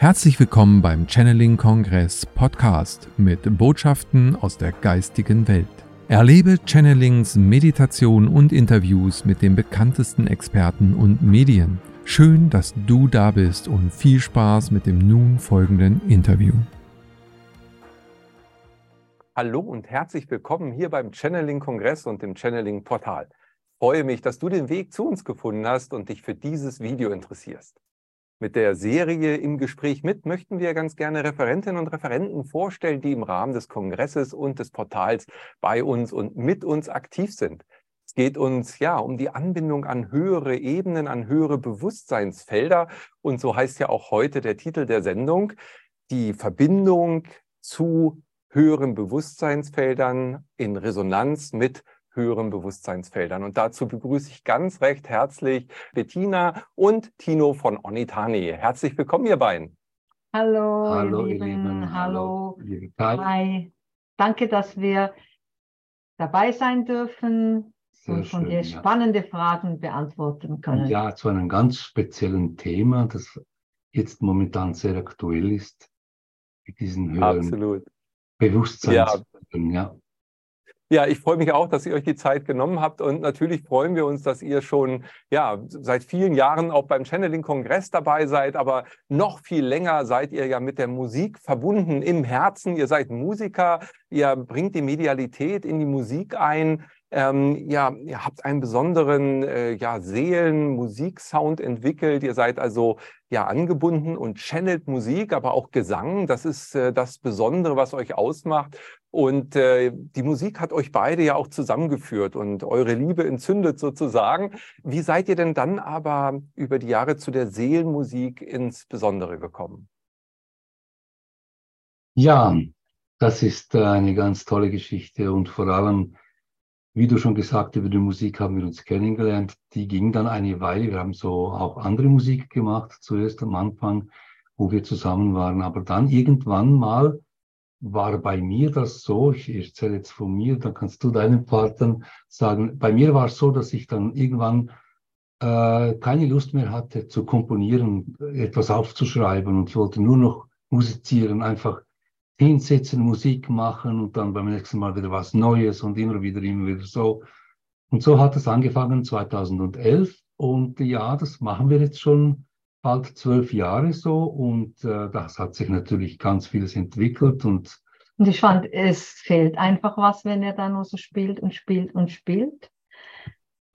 Herzlich willkommen beim Channeling Kongress Podcast mit Botschaften aus der geistigen Welt. Erlebe Channelings, Meditation und Interviews mit den bekanntesten Experten und Medien. Schön, dass du da bist und viel Spaß mit dem nun folgenden Interview. Hallo und herzlich willkommen hier beim Channeling Kongress und dem Channeling Portal. Ich freue mich, dass du den Weg zu uns gefunden hast und dich für dieses Video interessierst. Mit der Serie im Gespräch mit möchten wir ganz gerne Referentinnen und Referenten vorstellen, die im Rahmen des Kongresses und des Portals bei uns und mit uns aktiv sind. Es geht uns ja um die Anbindung an höhere Ebenen, an höhere Bewusstseinsfelder. Und so heißt ja auch heute der Titel der Sendung, die Verbindung zu höheren Bewusstseinsfeldern in Resonanz mit höheren Bewusstseinsfeldern. Und dazu begrüße ich ganz recht herzlich Bettina und Tino von Onitani. Herzlich willkommen, ihr beiden. Hallo, Hallo ihr Lieben. Hallo. Hallo. Hi. Danke, dass wir dabei sein dürfen Sehr und von dir spannende ja. Fragen beantworten können. Ja, zu einem ganz speziellen Thema, das jetzt momentan sehr aktuell ist, mit diesen höheren Absolut. Bewusstseinsfeldern. Ja. ja. Ja, ich freue mich auch, dass ihr euch die Zeit genommen habt und natürlich freuen wir uns, dass ihr schon ja, seit vielen Jahren auch beim Channeling-Kongress dabei seid, aber noch viel länger seid ihr ja mit der Musik verbunden im Herzen. Ihr seid Musiker, ihr bringt die Medialität in die Musik ein. Ähm, ja, ihr habt einen besonderen äh, ja, Seelen-Musik-Sound entwickelt. Ihr seid also ja angebunden und channelt Musik, aber auch Gesang. Das ist äh, das Besondere, was euch ausmacht. Und äh, die Musik hat euch beide ja auch zusammengeführt und eure Liebe entzündet sozusagen. Wie seid ihr denn dann aber über die Jahre zu der Seelenmusik insbesondere gekommen? Ja, das ist äh, eine ganz tolle Geschichte und vor allem wie du schon gesagt, über die Musik haben wir uns kennengelernt. Die ging dann eine Weile. Wir haben so auch andere Musik gemacht, zuerst am Anfang, wo wir zusammen waren. Aber dann irgendwann mal war bei mir das so, ich erzähle jetzt von mir, dann kannst du deinen Partnern sagen, bei mir war es so, dass ich dann irgendwann äh, keine Lust mehr hatte zu komponieren, etwas aufzuschreiben und ich wollte nur noch musizieren, einfach hinsetzen, Musik machen und dann beim nächsten Mal wieder was Neues und immer wieder, immer wieder so. Und so hat es angefangen 2011 und ja, das machen wir jetzt schon bald zwölf Jahre so und äh, das hat sich natürlich ganz vieles entwickelt und und ich fand, es fehlt einfach was, wenn er da nur so spielt und spielt und spielt.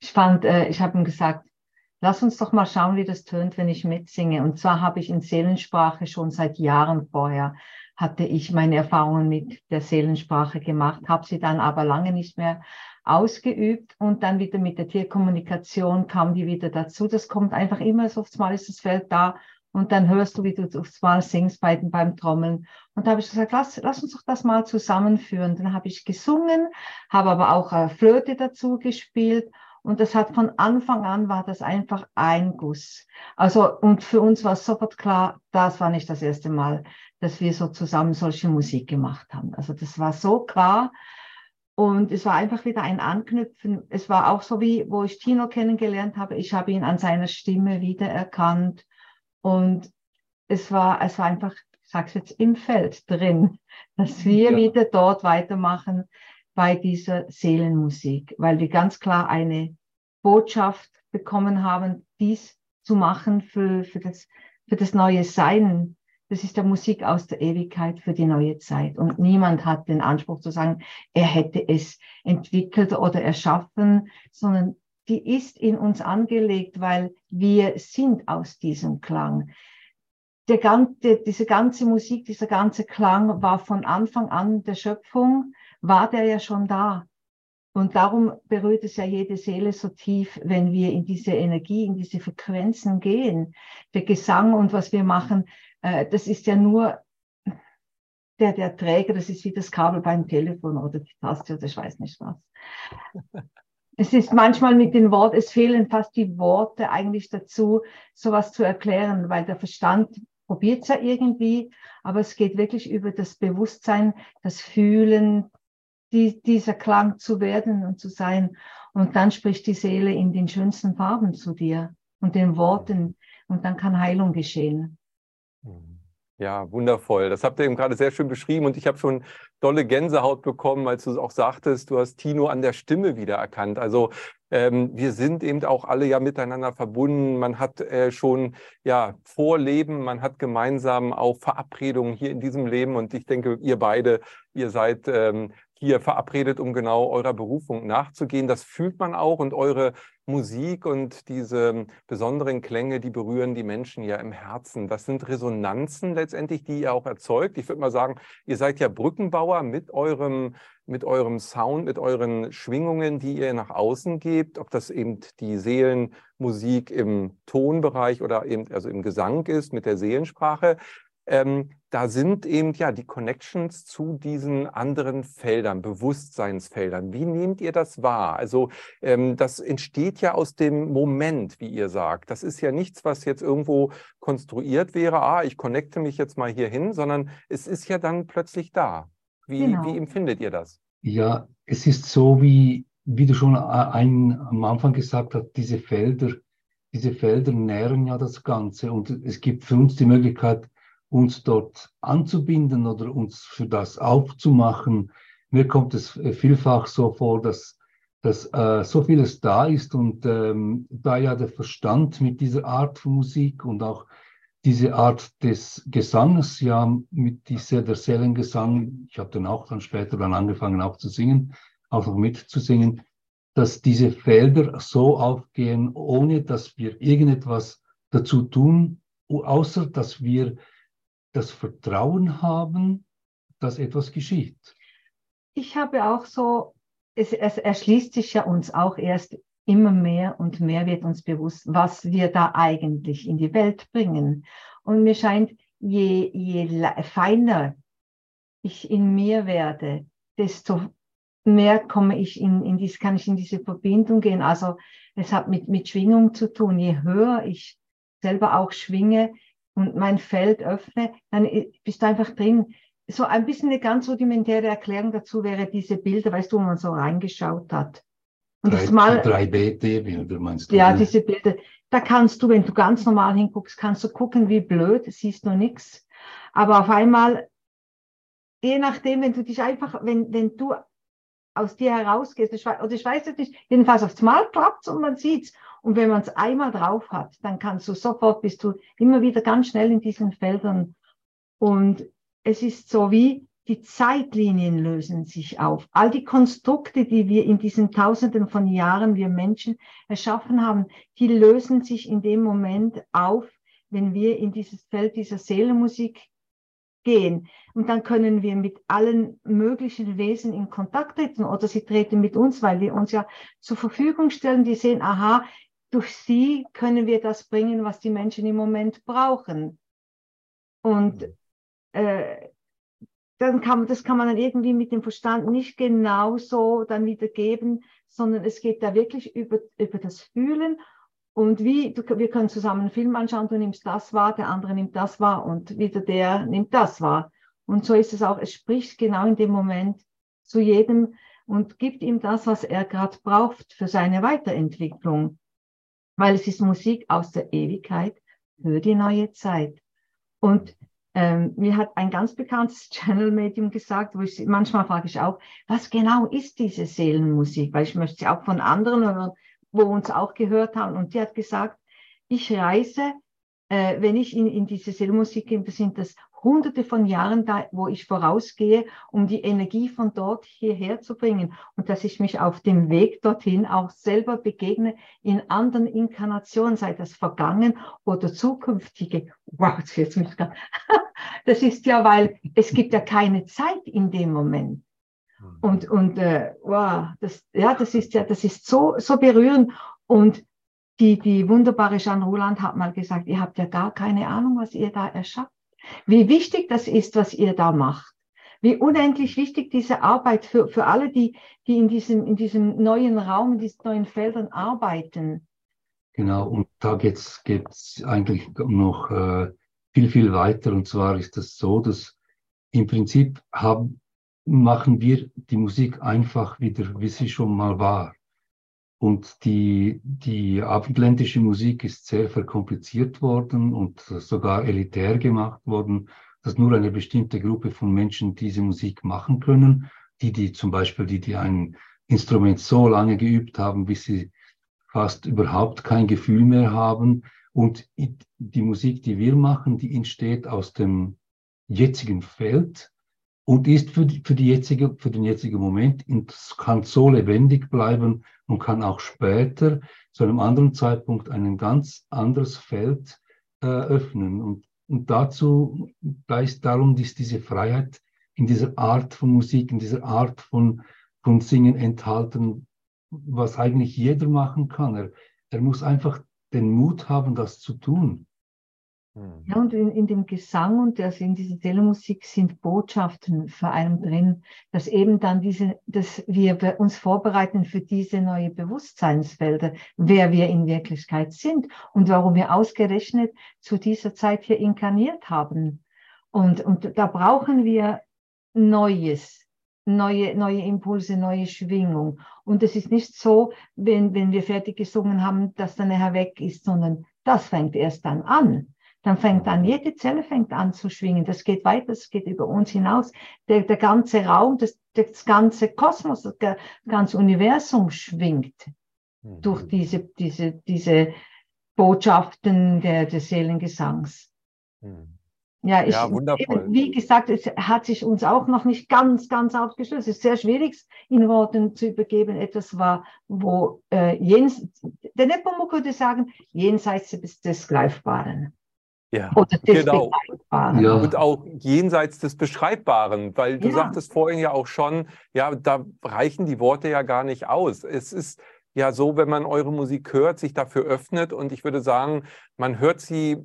ich fand, äh, ich habe ihm gesagt, Lass uns doch mal schauen, wie das tönt, wenn ich mitsinge. Und zwar habe ich in Seelensprache schon seit Jahren vorher, hatte ich meine Erfahrungen mit der Seelensprache gemacht, habe sie dann aber lange nicht mehr ausgeübt und dann wieder mit der Tierkommunikation kam die wieder dazu. Das kommt einfach immer so, Mal ist das Feld da und dann hörst du, wie du aufs Mal singst bei, beim Trommeln. Und da habe ich gesagt, lass, lass uns doch das mal zusammenführen. Dann habe ich gesungen, habe aber auch äh, Flöte dazu gespielt und das hat von Anfang an war das einfach ein Guss. Also, und für uns war sofort klar, das war nicht das erste Mal, dass wir so zusammen solche Musik gemacht haben. Also, das war so klar. Und es war einfach wieder ein Anknüpfen. Es war auch so wie, wo ich Tino kennengelernt habe. Ich habe ihn an seiner Stimme wiedererkannt. Und es war, es war einfach, ich sag's jetzt, im Feld drin, dass wir ja. wieder dort weitermachen bei dieser Seelenmusik, weil wir ganz klar eine Botschaft bekommen haben, dies zu machen für, für, das, für das neue Sein. Das ist der Musik aus der Ewigkeit für die neue Zeit. Und niemand hat den Anspruch zu sagen, er hätte es entwickelt oder erschaffen, sondern die ist in uns angelegt, weil wir sind aus diesem Klang. Der ganze, diese ganze Musik, dieser ganze Klang war von Anfang an der Schöpfung war der ja schon da. Und darum berührt es ja jede Seele so tief, wenn wir in diese Energie, in diese Frequenzen gehen. Der Gesang und was wir machen, das ist ja nur der, der Träger, das ist wie das Kabel beim Telefon oder die Taste oder ich weiß nicht was. Es ist manchmal mit den Worten, es fehlen fast die Worte eigentlich dazu, sowas zu erklären, weil der Verstand probiert es ja irgendwie, aber es geht wirklich über das Bewusstsein, das Fühlen, die, dieser Klang zu werden und zu sein. Und dann spricht die Seele in den schönsten Farben zu dir und den Worten. und dann kann Heilung geschehen. Ja, wundervoll. Das habt ihr eben gerade sehr schön beschrieben und ich habe schon dolle Gänsehaut bekommen, als du auch sagtest, du hast Tino an der Stimme wiedererkannt. Also ähm, wir sind eben auch alle ja miteinander verbunden. Man hat äh, schon ja Vorleben, man hat gemeinsam auch Verabredungen hier in diesem Leben und ich denke, ihr beide, ihr seid ähm, hier verabredet, um genau eurer Berufung nachzugehen. Das fühlt man auch und eure Musik und diese besonderen Klänge, die berühren die Menschen ja im Herzen. Das sind Resonanzen letztendlich, die ihr auch erzeugt. Ich würde mal sagen, ihr seid ja Brückenbauer mit eurem, mit eurem Sound, mit euren Schwingungen, die ihr nach außen gebt, ob das eben die Seelenmusik im Tonbereich oder eben also im Gesang ist, mit der Seelensprache ähm, da sind eben ja die Connections zu diesen anderen Feldern, Bewusstseinsfeldern. Wie nehmt ihr das wahr? Also ähm, das entsteht ja aus dem Moment, wie ihr sagt. Das ist ja nichts, was jetzt irgendwo konstruiert wäre, ah, ich connecte mich jetzt mal hier hin, sondern es ist ja dann plötzlich da. Wie, genau. wie empfindet ihr das? Ja, es ist so, wie, wie du schon ein, am Anfang gesagt hast, diese Felder, diese Felder nähren ja das Ganze und es gibt für uns die Möglichkeit, uns dort anzubinden oder uns für das aufzumachen. Mir kommt es äh, vielfach so vor, dass, dass äh, so vieles da ist und ähm, da ja der Verstand mit dieser Art von Musik und auch diese Art des Gesanges, ja, mit dieser, der Seelengesang, ich habe dann auch dann später dann angefangen auch zu singen, auch noch mitzusingen, dass diese Felder so aufgehen, ohne dass wir irgendetwas dazu tun, außer dass wir das Vertrauen haben, dass etwas geschieht. Ich habe auch so, es, es erschließt sich ja uns auch erst immer mehr und mehr wird uns bewusst, was wir da eigentlich in die Welt bringen. Und mir scheint, je, je feiner ich in mir werde, desto mehr komme ich in, in dies, kann ich in diese Verbindung gehen. Also es hat mit, mit Schwingung zu tun. Je höher ich selber auch schwinge, und mein Feld öffne, dann bist du einfach drin. So ein bisschen eine ganz rudimentäre Erklärung dazu wäre diese Bilder, weißt du, wo man so reingeschaut hat. Und drei, das mal, 3D-Bilder meinst du? Ja, ne? diese Bilder. Da kannst du, wenn du ganz normal hinguckst, kannst du gucken, wie blöd, siehst du nichts. Aber auf einmal, je nachdem, wenn du dich einfach, wenn, wenn du aus dir herausgehst, oder ich weiß es nicht, jedenfalls aufs Mal klappt und man sieht's. Und wenn man es einmal drauf hat, dann kannst du sofort, bist du immer wieder ganz schnell in diesen Feldern. Und es ist so wie die Zeitlinien lösen sich auf. All die Konstrukte, die wir in diesen Tausenden von Jahren, wir Menschen erschaffen haben, die lösen sich in dem Moment auf, wenn wir in dieses Feld dieser Seelenmusik gehen. Und dann können wir mit allen möglichen Wesen in Kontakt treten oder sie treten mit uns, weil wir uns ja zur Verfügung stellen. Die sehen, aha, durch sie können wir das bringen, was die Menschen im Moment brauchen. Und mhm. äh, dann kann, das kann man dann irgendwie mit dem Verstand nicht genau so dann wiedergeben, sondern es geht da wirklich über, über das Fühlen. Und wie, du, wir können zusammen einen Film anschauen, du nimmst das wahr, der andere nimmt das wahr und wieder der nimmt das wahr. Und so ist es auch, es spricht genau in dem Moment zu jedem und gibt ihm das, was er gerade braucht für seine Weiterentwicklung weil es ist Musik aus der Ewigkeit für die neue Zeit. Und ähm, mir hat ein ganz bekanntes Channel-Medium gesagt, wo ich manchmal frage ich auch, was genau ist diese Seelenmusik? Weil ich möchte sie auch von anderen hören, wo uns auch gehört haben. Und die hat gesagt, ich reise, äh, wenn ich in, in diese Seelenmusik gehe, sind das hunderte von Jahren da, wo ich vorausgehe, um die Energie von dort hierher zu bringen und dass ich mich auf dem Weg dorthin auch selber begegne in anderen Inkarnationen, sei das vergangen oder zukünftige. Wow, jetzt mich grad. Das ist ja, weil es gibt ja keine Zeit in dem Moment. Mhm. Und, und äh, wow, das, ja, das ist ja, das ist so, so berührend. Und die, die wunderbare Jeanne Roland hat mal gesagt, ihr habt ja gar keine Ahnung, was ihr da erschafft. Wie wichtig das ist, was ihr da macht. Wie unendlich wichtig diese Arbeit für, für alle, die, die in, diesem, in diesem neuen Raum, in diesen neuen Feldern arbeiten. Genau, und da geht es eigentlich noch äh, viel, viel weiter. Und zwar ist das so, dass im Prinzip haben, machen wir die Musik einfach wieder, wie sie schon mal war. Und die, die abendländische Musik ist sehr verkompliziert worden und sogar elitär gemacht worden, dass nur eine bestimmte Gruppe von Menschen diese Musik machen können. Die, die zum Beispiel, die, die ein Instrument so lange geübt haben, bis sie fast überhaupt kein Gefühl mehr haben. Und die Musik, die wir machen, die entsteht aus dem jetzigen Feld und ist für, die, für, die jetzige, für den jetzigen Moment und kann so lebendig bleiben und kann auch später zu einem anderen Zeitpunkt ein ganz anderes Feld äh, öffnen. Und, und dazu, da ist darum, ist diese Freiheit in dieser Art von Musik, in dieser Art von, von Singen enthalten, was eigentlich jeder machen kann. Er, er muss einfach den Mut haben, das zu tun. Ja, und in, in dem Gesang und also in dieser Seelenmusik sind Botschaften vor allem drin, dass eben dann diese, dass wir uns vorbereiten für diese neue Bewusstseinsfelder, wer wir in Wirklichkeit sind und warum wir ausgerechnet zu dieser Zeit hier inkarniert haben. Und, und da brauchen wir Neues, neue, neue Impulse, neue Schwingung. Und es ist nicht so, wenn, wenn wir fertig gesungen haben, dass dann nachher weg ist, sondern das fängt erst dann an dann fängt an, jede Zelle fängt an zu schwingen. Das geht weiter, das geht über uns hinaus. Der, der ganze Raum, das, das ganze Kosmos, das ganze Universum schwingt mhm. durch diese, diese, diese Botschaften der, des Seelengesangs. Mhm. Ja, ich, ja, wundervoll. wie gesagt, es hat sich uns auch noch nicht ganz, ganz aufgeschlossen. Es ist sehr schwierig, in Worten zu übergeben. Etwas war, wo äh, jens, der Nepomuk würde sagen, jenseits des Greifbaren. Ja, genau. Ja. Und auch jenseits des Beschreibbaren, weil du ja. sagtest vorhin ja auch schon, ja, da reichen die Worte ja gar nicht aus. Es ist ja so, wenn man eure Musik hört, sich dafür öffnet und ich würde sagen, man hört sie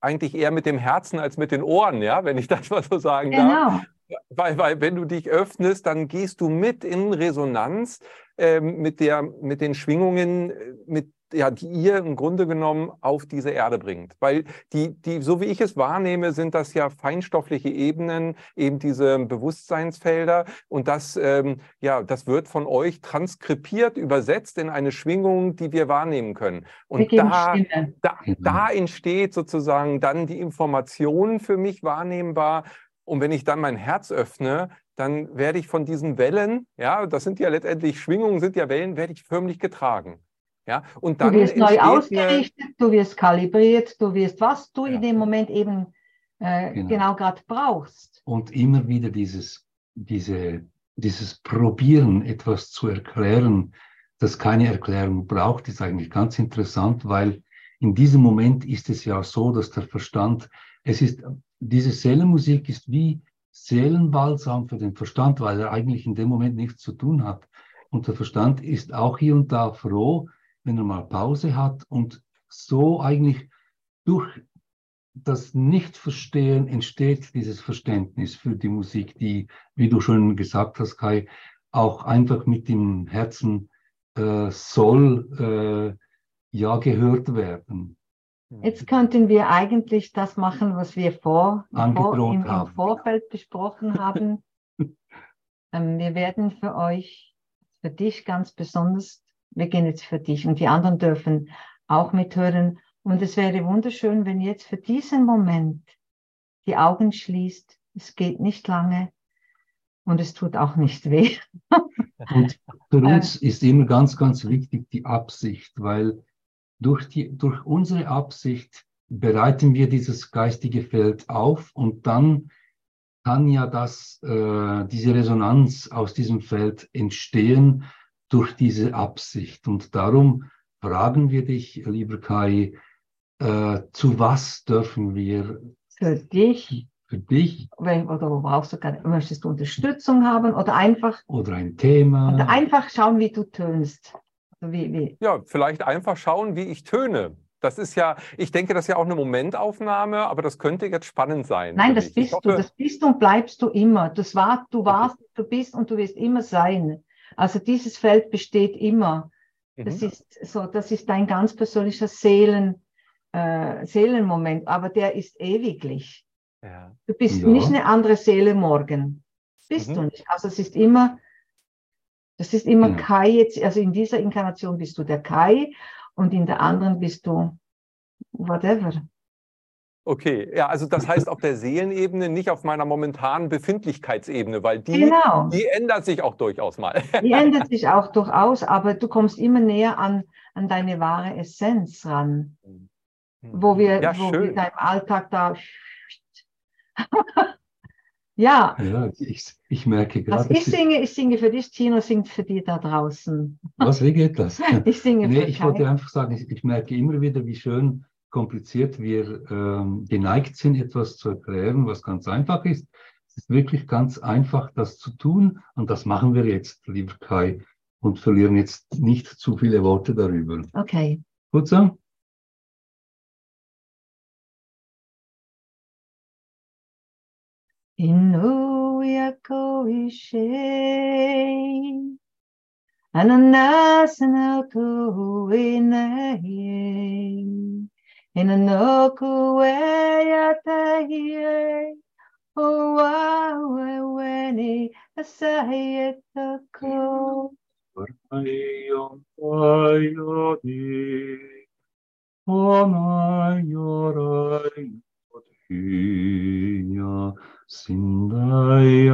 eigentlich eher mit dem Herzen als mit den Ohren, ja, wenn ich das mal so sagen genau. darf. Weil, weil wenn du dich öffnest, dann gehst du mit in Resonanz äh, mit, der, mit den Schwingungen, äh, mit ja, die ihr im Grunde genommen auf diese Erde bringt. Weil die, die, so wie ich es wahrnehme, sind das ja feinstoffliche Ebenen, eben diese Bewusstseinsfelder. Und das, ähm, ja, das wird von euch transkribiert, übersetzt in eine Schwingung, die wir wahrnehmen können. Und da, da, da entsteht sozusagen dann die Information für mich wahrnehmbar. Und wenn ich dann mein Herz öffne, dann werde ich von diesen Wellen, ja, das sind ja letztendlich Schwingungen, sind ja Wellen, werde ich förmlich getragen. Ja, und dann du wirst neu ausgerichtet, du wirst kalibriert, du wirst, was du ja. in dem Moment eben äh, genau, genau gerade brauchst. Und immer wieder dieses, diese, dieses Probieren, etwas zu erklären, das keine Erklärung braucht, ist eigentlich ganz interessant, weil in diesem Moment ist es ja so, dass der Verstand, es ist, diese Seelenmusik ist wie Seelenbalsam für den Verstand, weil er eigentlich in dem Moment nichts zu tun hat. Und der Verstand ist auch hier und da froh, wenn er mal Pause hat und so eigentlich durch das Nichtverstehen entsteht dieses Verständnis für die Musik, die, wie du schon gesagt hast, Kai, auch einfach mit dem Herzen äh, soll äh, ja gehört werden. Jetzt könnten wir eigentlich das machen, was wir vor, vor im, im, Vorfeld besprochen haben. ähm, wir werden für euch, für dich ganz besonders wir gehen jetzt für dich und die anderen dürfen auch mithören. Und es wäre wunderschön, wenn jetzt für diesen Moment die Augen schließt. Es geht nicht lange und es tut auch nicht weh. Und für uns ist immer ganz, ganz wichtig die Absicht, weil durch, die, durch unsere Absicht bereiten wir dieses geistige Feld auf und dann kann ja das, äh, diese Resonanz aus diesem Feld entstehen durch diese Absicht. Und darum fragen wir dich, lieber Kai, äh, zu was dürfen wir für dich, für dich oder wo brauchst du gerade, möchtest du Unterstützung haben oder einfach oder ein Thema oder einfach schauen, wie du tönst. Also wie, wie. Ja, vielleicht einfach schauen, wie ich töne. Das ist ja, ich denke, das ist ja auch eine Momentaufnahme, aber das könnte jetzt spannend sein. Nein, das bist hoffe, du, das bist und bleibst du immer. Das war, du warst, okay. du bist und du wirst immer sein. Also dieses Feld besteht immer. Das mhm. ist so, das ist ein ganz persönlicher Seelen, äh, Seelenmoment, aber der ist ewiglich. Ja. Du bist ja. nicht eine andere Seele morgen. Bist mhm. du nicht. Also es ist immer Das ist immer Genau. Kai jetzt, also in dieser Inkarnation bist du der Kai und in der anderen bist du whatever. Okay, ja, also das heißt auf der Seelenebene, nicht auf meiner momentanen Befindlichkeitsebene, weil die, Genau. die ändert sich auch durchaus mal. Die ändert sich auch durchaus, aber du kommst immer näher an, an deine wahre Essenz ran, wo wir, ja, wo wir im Alltag da. ja, Ja, ich, ich merke gerade, ich es ist- singe, ich singe für dich, Tino singt für die da draußen. was, wie geht das? Ich singe Nee, für ich wollte Kai. einfach sagen, ich, ich merke immer wieder, wie schön kompliziert wir ähm, geneigt sind, etwas zu erklären, was ganz einfach ist. Es ist wirklich ganz einfach, das zu tun und das machen wir jetzt, lieber Kai, und verlieren jetzt nicht zu viele Worte darüber. Okay. Gut so? Inuyako ishe Ananasanaku inaye Inanoku weyatahie. Owawe weni asahiyetaku. Orpayon payodi. Omayorai yotiya. Sindaya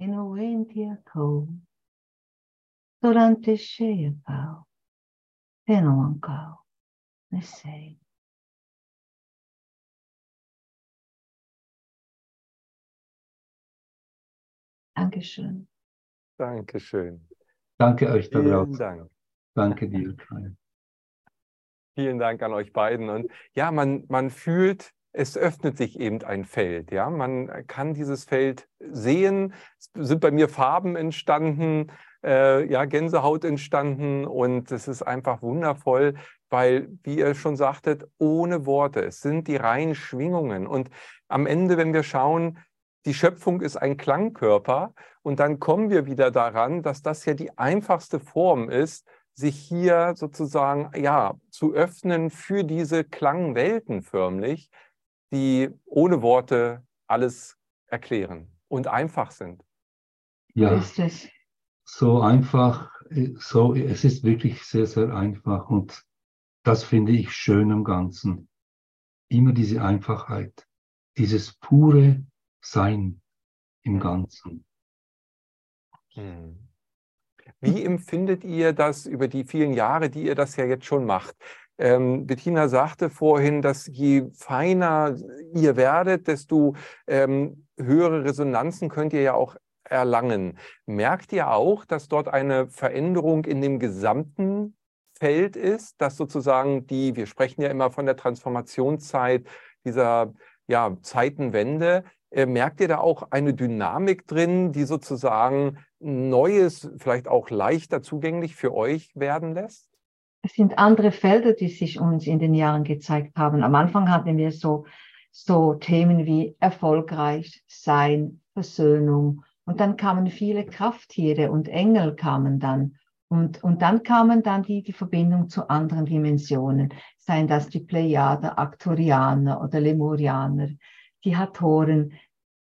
Indane nondo Durante cheia pau, teno ancao, ne sei. Dankeschön. Dankeschön. Danke euch da Vielen draußen. Dank. Danke dir. Vielen Dank an euch beiden. Und ja, man, man fühlt, es öffnet sich eben ein Feld. Ja, man kann dieses Feld sehen. Es sind bei mir Farben entstanden, äh, ja, Gänsehaut entstanden und es ist einfach wundervoll, weil, wie ihr schon sagtet, ohne Worte. Es sind die reinen Schwingungen. Und am Ende, wenn wir schauen, die Schöpfung ist ein Klangkörper und dann kommen wir wieder daran, dass das ja die einfachste Form ist, sich hier sozusagen ja zu öffnen für diese Klangwelten förmlich, die ohne Worte alles erklären und einfach sind. So Ja, ist es. so einfach, äh, so, es ist wirklich sehr, sehr einfach und das finde ich schön am Ganzen. Immer diese Einfachheit, dieses pure Sein im Ganzen. Hm. Wie empfindet ihr das über die vielen Jahre, die ihr das ja jetzt schon macht? Ähm, Bettina sagte vorhin, dass je feiner ihr werdet, desto ähm, höhere Resonanzen könnt ihr ja auch erlangen. Merkt ihr auch, dass dort eine Veränderung in dem gesamten Feld ist, dass sozusagen die, wir sprechen ja immer von der Transformationszeit, dieser ja, Zeitenwende, äh, merkt ihr da auch eine Dynamik drin, die sozusagen Neues, vielleicht auch leichter zugänglich für euch werden lässt? Es sind andere Felder, die sich uns in den Jahren gezeigt haben. Am Anfang hatten wir so, so Themen wie erfolgreich sein, Versöhnung. Und dann kamen viele Krafttiere und Engel kamen dann. Und, und dann kamen dann die, die Verbindung zu anderen Dimensionen, seien das die Plejader, Arcturianer oder Lemurianer, die Hatoren.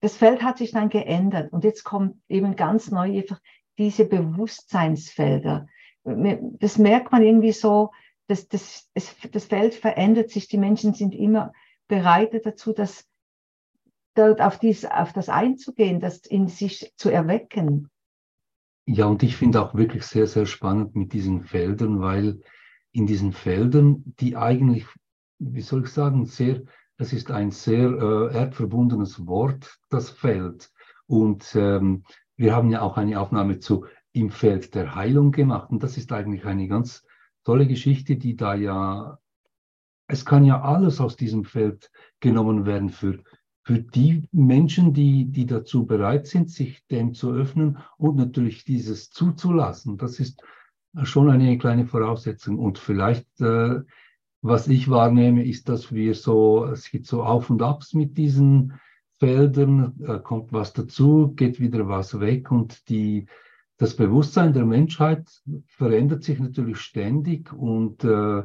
Das Feld hat sich dann geändert und jetzt kommt eben ganz neu einfach diese Bewusstseinsfelder. Das merkt man irgendwie so, dass das, es, das Feld verändert sich, die Menschen sind immer bereitet dazu, das, auf, dies, auf das einzugehen, das in sich zu erwecken. Ja, und ich finde auch wirklich sehr, sehr spannend mit diesen Feldern, weil in diesen Feldern, die eigentlich, wie soll ich sagen, sehr, es ist ein sehr äh, erdverbundenes Wort, das Feld. Und ähm, wir haben ja auch eine Aufnahme zu im Feld der Heilung gemacht. Und das ist eigentlich eine ganz tolle Geschichte, die da ja, es kann ja alles aus diesem Feld genommen werden für, für die Menschen, die, die dazu bereit sind, sich dem zu öffnen und natürlich dieses zuzulassen. Das ist schon eine kleine Voraussetzung. Und vielleicht, äh, was ich wahrnehme, ist, dass wir so, es gibt so Auf und Abs mit diesen Feldern, äh, kommt was dazu, geht wieder was weg und die, das Bewusstsein der Menschheit verändert sich natürlich ständig und äh,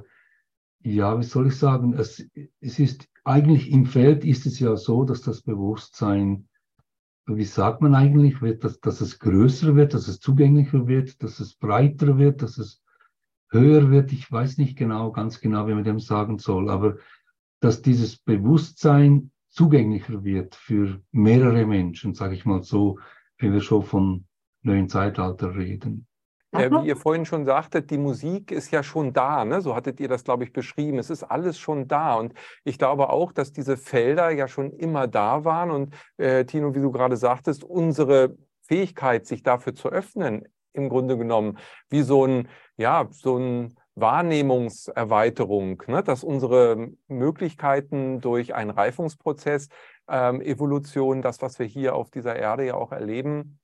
ja, wie soll ich sagen, es, es ist eigentlich im Feld ist es ja so, dass das Bewusstsein, wie sagt man eigentlich, wird, dass, dass es größer wird, dass es zugänglicher wird, dass es breiter wird, dass es höher wird. Ich weiß nicht genau, ganz genau, wie man dem sagen soll, aber dass dieses Bewusstsein zugänglicher wird für mehrere Menschen, sage ich mal so, wenn wir schon von neuen Zeitalter reden. Äh, wie ihr vorhin schon sagtet, die Musik ist ja schon da, ne? so hattet ihr das, glaube ich, beschrieben. Es ist alles schon da. Und ich glaube auch, dass diese Felder ja schon immer da waren. Und äh, Tino, wie du gerade sagtest, unsere Fähigkeit, sich dafür zu öffnen, im Grunde genommen, wie so ein, ja, so ein Wahrnehmungserweiterung, ne? dass unsere Möglichkeiten durch einen Reifungsprozess, ähm, Evolution, das, was wir hier auf dieser Erde ja auch erleben,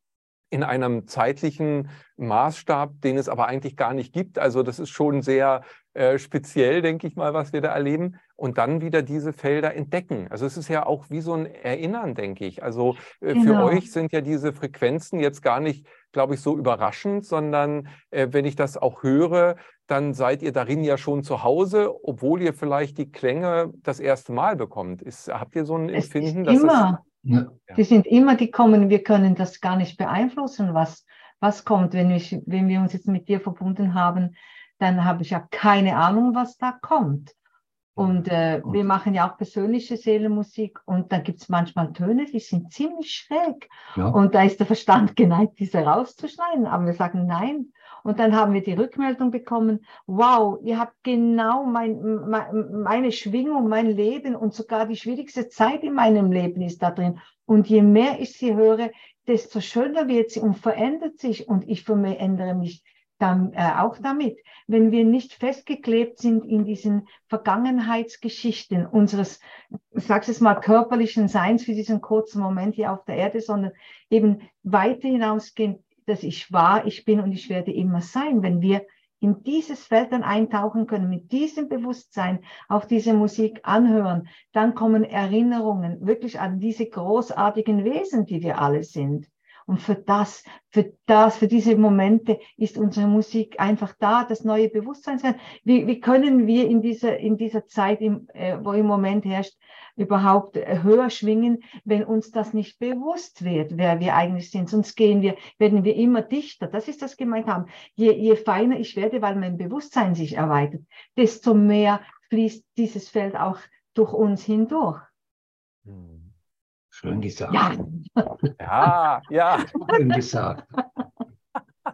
in einem zeitlichen Maßstab, den es aber eigentlich gar nicht gibt. Also das ist schon sehr äh, speziell, denke ich mal, was wir da erleben. Und dann wieder diese Felder entdecken. Also es ist ja auch wie so ein Erinnern, denke ich. Also äh, genau. für euch sind ja diese Frequenzen jetzt gar nicht, glaube ich, so überraschend, sondern äh, wenn ich das auch höre, dann seid ihr darin ja schon zu Hause, obwohl ihr vielleicht die Klänge das erste Mal bekommt. Ist, habt ihr so ein es Empfinden? Ist immer. Ja. Die sind immer, die kommen, wir können das gar nicht beeinflussen, was, was kommt. Wenn, ich, wenn wir uns jetzt mit dir verbunden haben, dann habe ich ja keine Ahnung, was da kommt. Und äh, wir machen ja auch persönliche Seelenmusik und da gibt es manchmal Töne, die sind ziemlich schräg. Ja. Und da ist der Verstand geneigt, diese rauszuschneiden. Aber wir sagen nein. Und dann haben wir die Rückmeldung bekommen, wow, ihr habt genau mein, meine Schwingung, mein Leben und sogar die schwierigste Zeit in meinem Leben ist da drin. Und je mehr ich sie höre, desto schöner wird sie und verändert sich und ich verändere mich dann äh, auch damit, wenn wir nicht festgeklebt sind in diesen Vergangenheitsgeschichten unseres, sage es mal, körperlichen Seins für diesen kurzen Moment hier auf der Erde, sondern eben weiter hinausgehen, dass ich war, ich bin und ich werde immer sein, wenn wir in dieses Feld dann eintauchen können, mit diesem Bewusstsein auf diese Musik anhören, dann kommen Erinnerungen wirklich an diese großartigen Wesen, die wir alle sind. Und für das, für das, für diese Momente ist unsere Musik einfach da, das neue Bewusstsein sein. Wie, wie können wir in dieser, in dieser Zeit, im, äh, wo im Moment herrscht, überhaupt äh, höher schwingen, wenn uns das nicht bewusst wird, wer wir eigentlich sind. Sonst gehen wir, werden wir immer dichter. Das ist das gemeint haben. Je, je feiner ich werde, weil mein Bewusstsein sich erweitert, desto mehr fließt dieses Feld auch durch uns hindurch. Hm. Schön gesagt. Ja, ja. ja. Schön gesagt.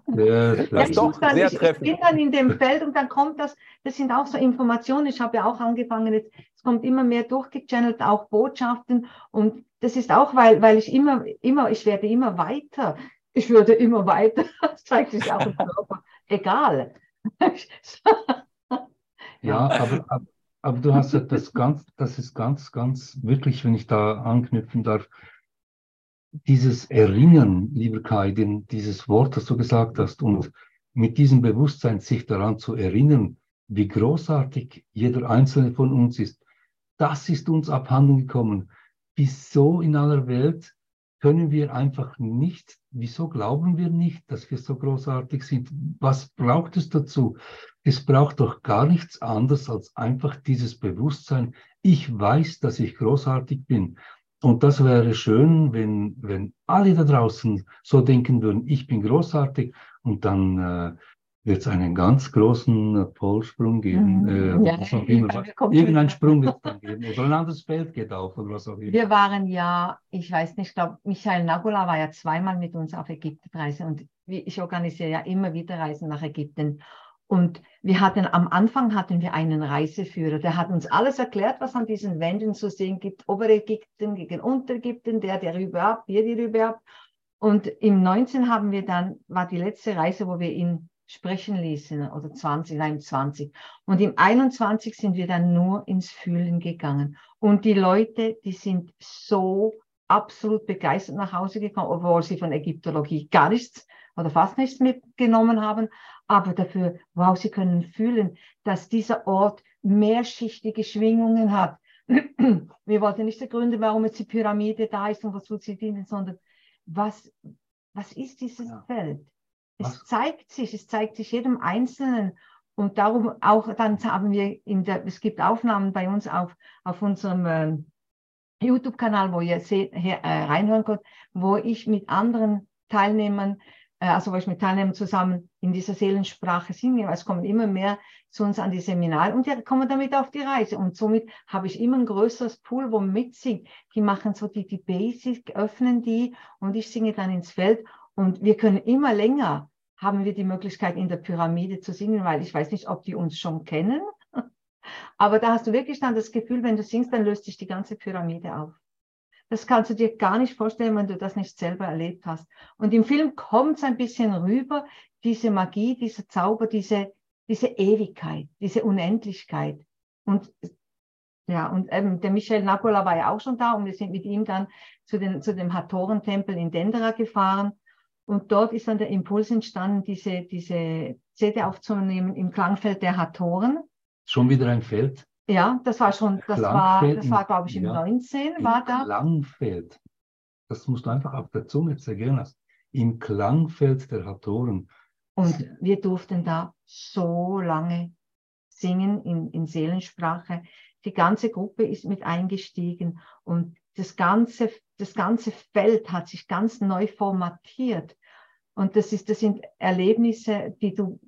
Ja, ja, ich, doch dann, ich, ich, bin dann in dem Feld und dann kommt das, das sind auch so Informationen, ich habe ja auch angefangen, jetzt, es kommt immer mehr durchgechannelt, auch Botschaften und das ist auch, weil, weil ich immer, immer, ich werde immer weiter, ich würde immer weiter, das zeigt sich auch im Körper, egal. ja, aber, aber, aber du hast das ganz, das ist ganz, ganz wirklich, wenn ich da anknüpfen darf, dieses Erinnern, lieber Kai, den, dieses Wort, das du gesagt hast, und mit diesem Bewusstsein sich daran zu erinnern, wie großartig jeder einzelne von uns ist, das ist uns abhanden gekommen. Wieso in aller Welt können wir einfach nicht, wieso glauben wir nicht, dass wir so großartig sind? Was braucht es dazu? Es braucht doch gar nichts anderes als einfach dieses Bewusstsein. Ich weiß, dass ich großartig bin. Und das wäre schön, wenn, wenn alle da draußen so denken würden, ich bin großartig. Und dann äh, wird es einen ganz großen äh, Polsprung geben. Mhm. Äh, ja, Irgendein Sprung wird es dann geben. Oder ein anderes Feld geht auf oder was auch immer. Wir waren ja, ich weiß nicht, ich glaube, Michael Nagula war ja zweimal mit uns auf Ägyptenreise und ich organisiere ja immer wieder Reisen nach Ägypten. Und wir hatten am Anfang hatten wir einen Reiseführer, der hat uns alles erklärt, was an diesen Wänden zu sehen gibt. Oberägypten gegen Unterägypten, der, der rüber ab, hier die rüber ab. Und im 19 haben wir dann, war die letzte Reise, wo wir ihn sprechen ließen, oder 20, nein, 20. Und im 21 sind wir dann nur ins Fühlen gegangen. Und die Leute, die sind so absolut begeistert nach Hause gekommen, obwohl sie von Ägyptologie gar nichts oder fast nichts mitgenommen haben. Aber dafür, wow, sie können fühlen, dass dieser Ort mehrschichtige Schwingungen hat. Wir wollten nicht ergründen, warum jetzt die Pyramide da ist und was sie dienen, sondern was, was ist dieses ja. Feld? Es was? zeigt sich, es zeigt sich jedem Einzelnen. Und darum auch, dann haben wir in der, es gibt Aufnahmen bei uns auf, auf unserem äh, YouTube-Kanal, wo ihr seht, her, äh, reinhören könnt, wo ich mit anderen Teilnehmern äh, also wo ich mit Teilnehmern zusammen in dieser Seelensprache singe, es kommen immer mehr zu uns an die Seminare und die kommen damit auf die Reise. Und somit habe ich immer ein größeres Pool, wo mitsingt. Die machen so die, die Basic, öffnen die und ich singe dann ins Feld. Und wir können immer länger, haben wir die Möglichkeit in der Pyramide zu singen, weil ich weiß nicht, ob die uns schon kennen. Aber da hast du wirklich dann das Gefühl, wenn du singst, dann löst sich die ganze Pyramide auf. Das kannst du dir gar nicht vorstellen, wenn du das nicht selber erlebt hast. Und im Film kommt es ein bisschen rüber, diese Magie, dieser Zauber, diese, diese Ewigkeit, diese Unendlichkeit. Und ja, und ähm, der Michel Napola war ja auch schon da und wir sind mit ihm dann zu, den, zu dem Hattorentempel in Dendera gefahren. Und dort ist dann der Impuls entstanden, diese, diese CD aufzunehmen im Klangfeld der Hattoren. Schon wieder ein Feld? Ja, das war schon, das war, das war, glaube ich, im ja, 19 war da. Klangfeld. Das musst du einfach auf der Zunge zergehen lassen. Im Klangfeld der Hatoren. Und wir durften da so lange singen in, in Seelensprache. Die ganze Gruppe ist mit eingestiegen und das ganze, das ganze Feld hat sich ganz neu formatiert. Und das, ist, das sind Erlebnisse, die du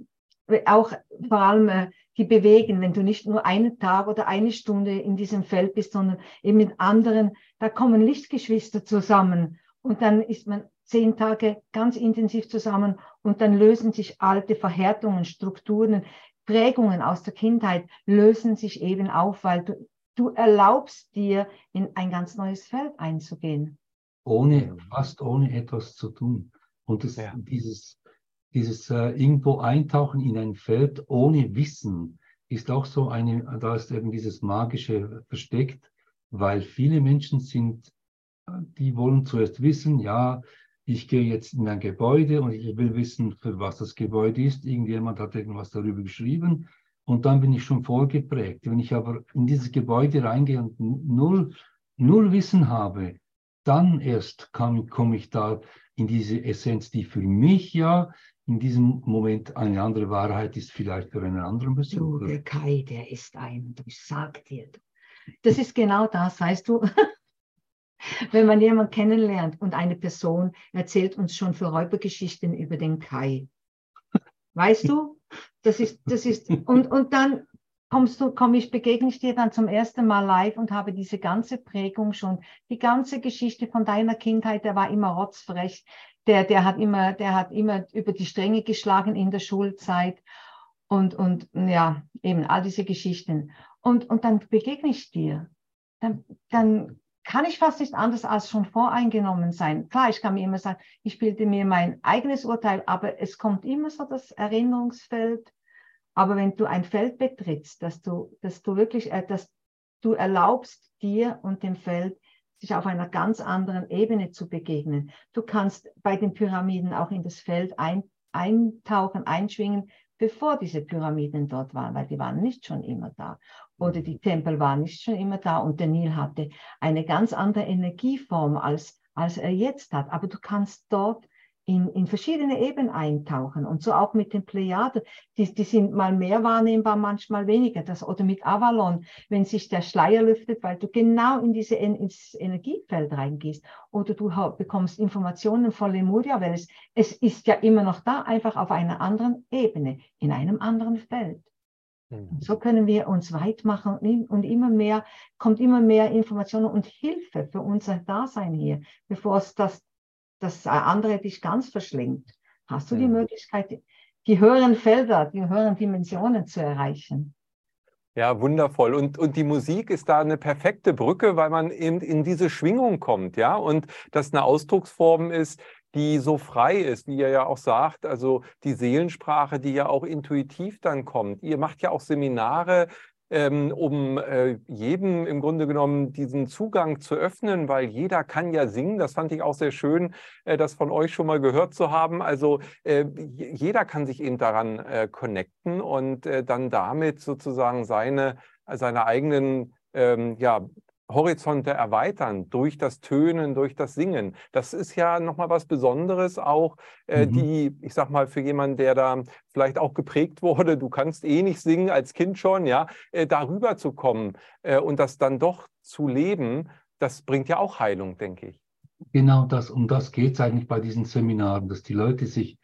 auch vor allem äh, die bewegen, wenn du nicht nur einen Tag oder eine Stunde in diesem Feld bist, sondern eben mit anderen, da kommen Lichtgeschwister zusammen und dann ist man zehn Tage ganz intensiv zusammen und dann lösen sich alte Verhärtungen, Strukturen, Prägungen aus der Kindheit lösen sich eben auf, weil du, du erlaubst dir, in ein ganz neues Feld einzugehen. Ohne, fast ohne etwas zu tun. Und das, ja. dieses, dieses äh, irgendwo eintauchen in ein Feld ohne Wissen ist auch so eine, da ist eben dieses magische versteckt, weil viele Menschen sind, äh, die wollen zuerst wissen, ja, ich gehe jetzt in ein Gebäude und ich will wissen, für was das Gebäude ist. Irgendjemand hat irgendwas darüber geschrieben und dann bin ich schon vorgeprägt. Wenn ich aber in dieses Gebäude reingehe und null, null Wissen habe, dann erst komme ich da in diese Essenz, die für mich ja in diesem Moment eine andere Wahrheit ist vielleicht für einen anderen Besucher. Du, der Kai, der ist ein, ich sag dir. Das ist genau das, weißt du. Wenn man jemanden kennenlernt und eine Person erzählt uns schon für Räubergeschichten über den Kai. Weißt du? Das ist, das ist, und, und dann kommst du, komm ich, begegne ich dir dann zum ersten Mal live und habe diese ganze Prägung schon, die ganze Geschichte von deiner Kindheit, der war immer rotzfrech, der, der hat immer, der hat immer über die Stränge geschlagen in der Schulzeit und, und ja, eben all diese Geschichten. Und, und dann begegne ich dir. Dann, dann kann ich fast nicht anders als schon voreingenommen sein. Klar, ich kann mir immer sagen, ich bilde mir mein eigenes Urteil, aber es kommt immer so das Erinnerungsfeld. Aber wenn du ein Feld betrittst, dass du, dass du wirklich, äh, dass du erlaubst dir und dem Feld sich auf einer ganz anderen Ebene zu begegnen. Du kannst bei den Pyramiden auch in das Feld ein, eintauchen, einschwingen, bevor diese Pyramiden dort waren, weil die waren nicht schon immer da. Oder die Tempel waren nicht schon immer da und der Nil hatte eine ganz andere Energieform, als, als er jetzt hat. Aber du kannst dort in, in verschiedene Ebenen eintauchen. Und so auch mit den Plejaden. Die, die sind mal mehr wahrnehmbar, manchmal weniger. Das, oder mit Avalon, wenn sich der Schleier lüftet, weil du genau in diese, ins Energiefeld reingehst. Oder du bekommst Informationen von Lemuria, weil es, es ist ja immer noch da, einfach auf einer anderen Ebene, in einem anderen Feld. Mhm. So können wir uns weit machen und immer mehr, kommt immer mehr Informationen und Hilfe für unser Dasein hier, bevor es das das andere dich ganz verschlingt, hast du die Möglichkeit, die höheren Felder, die höheren Dimensionen zu erreichen. Ja, wundervoll. Und, und die Musik ist da eine perfekte Brücke, weil man eben in diese Schwingung kommt, ja, und das eine Ausdrucksform ist, die so frei ist, wie ihr ja auch sagt, also die Seelensprache, die ja auch intuitiv dann kommt. Ihr macht ja auch Seminare, ähm, um äh, jedem im Grunde genommen diesen Zugang zu öffnen, weil jeder kann ja singen. Das fand ich auch sehr schön, äh, das von euch schon mal gehört zu haben. Also äh, jeder kann sich eben daran äh, connecten und äh, dann damit sozusagen seine, seine eigenen ähm, ja, Horizonte erweitern durch das Tönen, durch das Singen. Das ist ja nochmal was Besonderes, auch äh, mhm. die, ich sag mal, für jemanden, der da vielleicht auch geprägt wurde, du kannst eh nicht singen als Kind schon, ja, äh, darüber zu kommen äh, und das dann doch zu leben, das bringt ja auch Heilung, denke ich. Genau das, um das geht es eigentlich bei diesen Seminaren, dass die Leute sich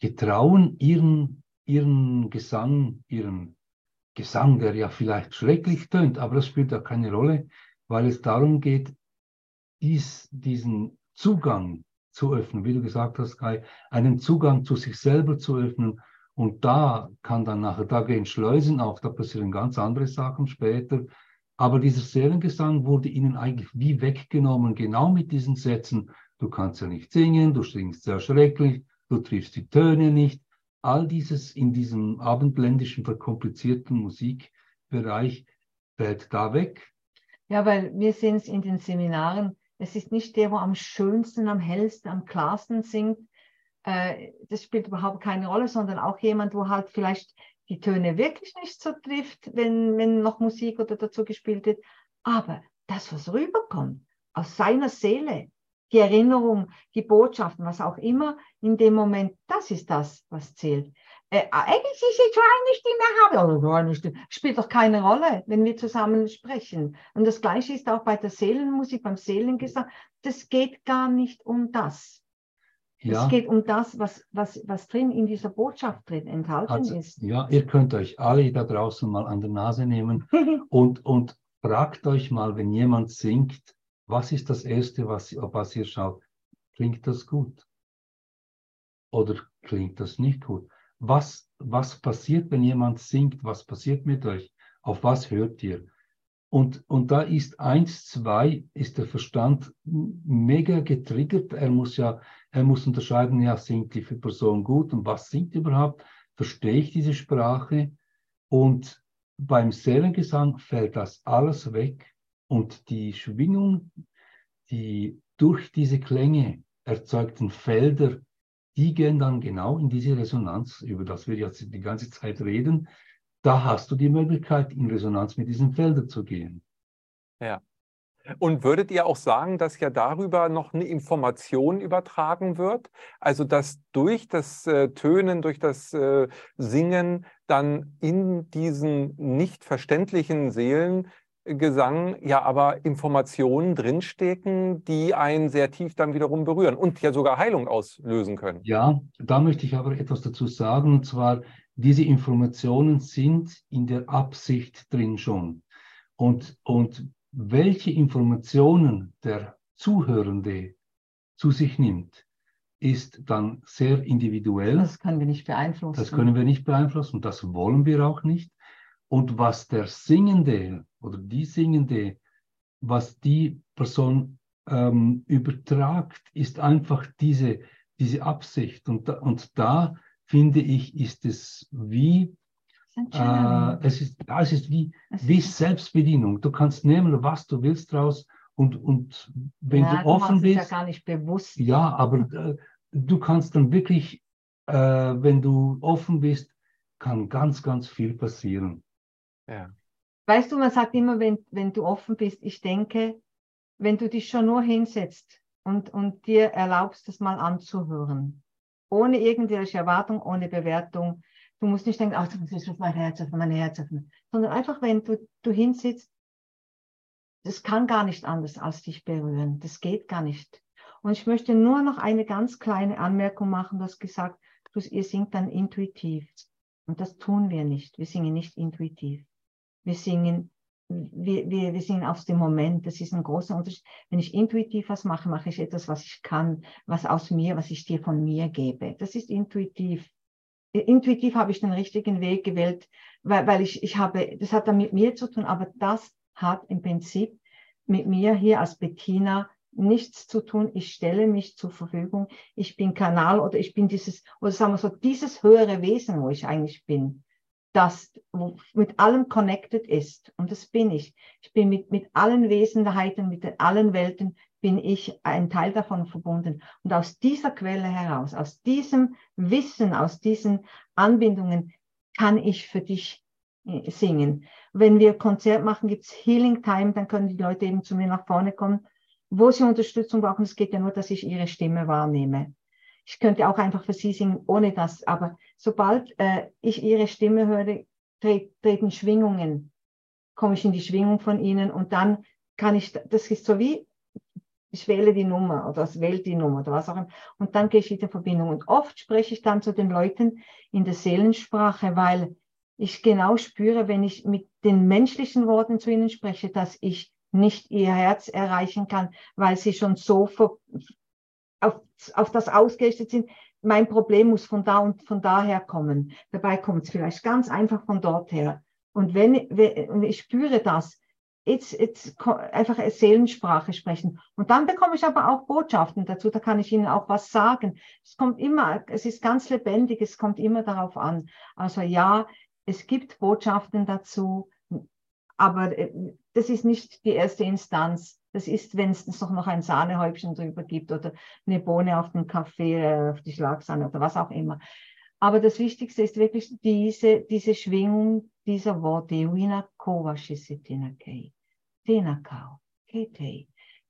getrauen, ihren, ihren Gesang, ihren Gesang, der ja vielleicht schrecklich tönt, aber das spielt ja keine Rolle, weil es darum geht, dies, diesen Zugang zu öffnen, wie du gesagt hast, Kai, einen Zugang zu sich selber zu öffnen. Und da kann dann nachher, da gehen Schleusen auf, da passieren ganz andere Sachen später. Aber dieser Seelengesang wurde ihnen eigentlich wie weggenommen, genau mit diesen Sätzen. Du kannst ja nicht singen, du singst sehr schrecklich, du triffst die Töne nicht. All dieses in diesem abendländischen, verkomplizierten Musikbereich fällt da weg. Ja, weil wir sehen es in den Seminaren, es ist nicht der, wo am schönsten, am hellsten, am klarsten singt. Äh, das spielt überhaupt keine Rolle, sondern auch jemand, wo halt vielleicht die Töne wirklich nicht so trifft, wenn, wenn noch Musik oder dazu gespielt wird. Aber das, was rüberkommt, aus seiner Seele, die Erinnerung, die Botschaften, was auch immer, in dem Moment, das ist das, was zählt äh, eigentlich ist jetzt eine Stimme habe oder eine Stimme, spielt doch keine Rolle, wenn wir zusammen sprechen. Und das Gleiche ist auch bei der Seelenmusik, beim Seelengesang. Das geht gar nicht um das. Ja. Es geht um das, was, was, was drin in dieser Botschaft drin enthalten also, ist. Ja, ihr könnt euch alle da draußen mal an der Nase nehmen und, und fragt euch mal, wenn jemand singt, was ist das Erste, was, was ihr schaut? Klingt das gut? Oder klingt das nicht gut? Was, was passiert, wenn jemand singt, was passiert mit euch, auf was hört ihr? Und, und da ist eins, zwei, ist der Verstand mega getriggert. Er muss ja, er muss unterscheiden, ja, singt die Person gut und was singt überhaupt? Verstehe ich diese Sprache? Und beim Seelengesang fällt das alles weg und die Schwingung, die durch diese Klänge erzeugten Felder die gehen dann genau in diese Resonanz, über das wir jetzt die ganze Zeit reden. Da hast du die Möglichkeit, in Resonanz mit diesen Feldern zu gehen. Ja. Und würdet ihr auch sagen, dass ja darüber noch eine Information übertragen wird? Also dass durch das äh, Tönen, durch das äh, Singen dann in diesen nicht verständlichen Seelen Gesang ja aber Informationen drinstecken, die einen sehr tief dann wiederum berühren und ja sogar Heilung auslösen können. Ja, da möchte ich aber etwas dazu sagen, und zwar, diese Informationen sind in der Absicht drin schon. Und, und welche Informationen der Zuhörende zu sich nimmt, ist dann sehr individuell. Das können wir nicht beeinflussen. Das können wir nicht beeinflussen und das wollen wir auch nicht. Und was der Singende oder die Singende, was die Person ähm, übertragt, ist einfach diese, diese Absicht. Und da, und da finde ich, ist es wie, äh, es, ist, ja, es ist wie, wie Selbstbedienung. Du kannst nehmen, was du willst draus. Und, und wenn ja, du offen bist. ja gar nicht bewusst. Ja, aber äh, du kannst dann wirklich, äh, wenn du offen bist, kann ganz, ganz viel passieren. Ja. Weißt du, man sagt immer, wenn, wenn du offen bist, ich denke, wenn du dich schon nur hinsetzt und, und dir erlaubst, das mal anzuhören, ohne irgendwelche Erwartung, ohne Bewertung, du musst nicht denken, ach, das ist mein Herz öffnen, mein Herz öffnen, sondern einfach, wenn du, du hinsitzt, das kann gar nicht anders als dich berühren, das geht gar nicht. Und ich möchte nur noch eine ganz kleine Anmerkung machen, du hast gesagt, du, ihr singt dann intuitiv. Und das tun wir nicht. Wir singen nicht intuitiv. Wir singen, wir, wir, wir singen aus dem Moment. Das ist ein großer Unterschied. Wenn ich intuitiv was mache, mache ich etwas, was ich kann, was aus mir, was ich dir von mir gebe. Das ist intuitiv. Intuitiv habe ich den richtigen Weg gewählt, weil, weil ich, ich habe, das hat dann mit mir zu tun, aber das hat im Prinzip mit mir hier als Bettina nichts zu tun. Ich stelle mich zur Verfügung. Ich bin Kanal oder ich bin dieses, oder sagen wir so, dieses höhere Wesen, wo ich eigentlich bin, das mit allem connected ist. Und das bin ich. Ich bin mit, mit allen Wesenheiten, mit allen Welten, bin ich ein Teil davon verbunden. Und aus dieser Quelle heraus, aus diesem Wissen, aus diesen Anbindungen kann ich für dich äh, singen. Wenn wir Konzert machen, gibt es Healing Time, dann können die Leute eben zu mir nach vorne kommen, wo sie Unterstützung brauchen. Es geht ja nur, dass ich ihre Stimme wahrnehme. Ich könnte auch einfach für sie singen, ohne das. Aber sobald äh, ich ihre Stimme höre, treten Schwingungen, komme ich in die Schwingung von ihnen und dann kann ich, das ist so wie, ich wähle die Nummer oder es wählt die Nummer oder was auch immer und dann gehe ich wieder in Verbindung. Und oft spreche ich dann zu den Leuten in der Seelensprache, weil ich genau spüre, wenn ich mit den menschlichen Worten zu ihnen spreche, dass ich nicht ihr Herz erreichen kann, weil sie schon so auf, auf das ausgerichtet sind. Mein Problem muss von da und von daher kommen. Dabei kommt es vielleicht ganz einfach von dort her. Und wenn, wenn ich spüre das, jetzt, jetzt einfach Seelensprache sprechen. Und dann bekomme ich aber auch Botschaften dazu, da kann ich Ihnen auch was sagen. Es kommt immer, es ist ganz lebendig, es kommt immer darauf an. Also ja, es gibt Botschaften dazu, aber äh, das ist nicht die erste Instanz. Das ist, wenn es doch noch ein Sahnehäubchen drüber gibt oder eine Bohne auf den Kaffee, äh, auf die Schlagsahne oder was auch immer. Aber das Wichtigste ist wirklich diese, diese Schwingung dieser Worte.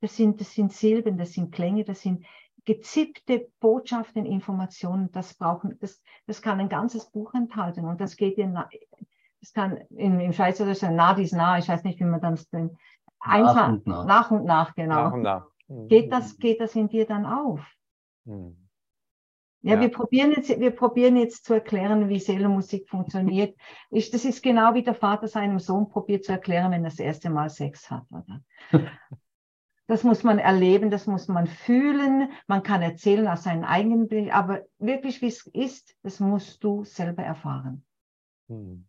Das sind, das sind Silben, das sind Klänge, das sind gezippte Botschaften, Informationen. Das brauchen, das, das kann ein ganzes Buch enthalten und das geht in, das kann in, im Schweizerischen sein, nah dies nah, ich weiß nicht, wie man das denn Einfach, nach und nach. Nach und nach, genau. Nach und nach. Mhm. Geht, das, geht das in dir dann auf? Mhm. Ja, ja, Wir, probieren jetzt, wir probieren jetzt zu erklären, wie Seelenmusik funktioniert. Ich, das ist genau wie der Vater seinem Sohn probiert zu erklären, wenn er das erste Mal Sex hat. Oder? Das muss man erleben, das muss man fühlen. Man kann erzählen aus seinem eigenen Bild, aber wirklich, wie es ist, das musst du selber erfahren. Hm.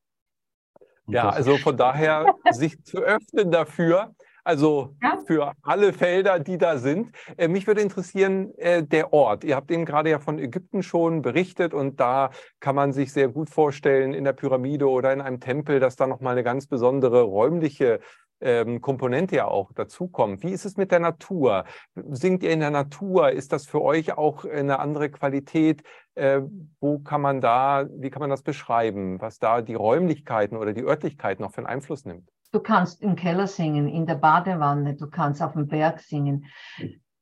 Ja, also von daher sich zu öffnen dafür, also ja. für alle Felder, die da sind. Äh, mich würde interessieren, äh, der Ort. Ihr habt eben gerade ja von Ägypten schon berichtet und da kann man sich sehr gut vorstellen, in der Pyramide oder in einem Tempel, dass da nochmal eine ganz besondere räumliche ähm, Komponente ja auch dazukommt. Wie ist es mit der Natur? Singt ihr in der Natur? Ist das für euch auch eine andere Qualität? Äh, wo kann man da, wie kann man das beschreiben, was da die Räumlichkeiten oder die Örtlichkeit noch für einen Einfluss nimmt? Du kannst im Keller singen, in der Badewanne, du kannst auf dem Berg singen.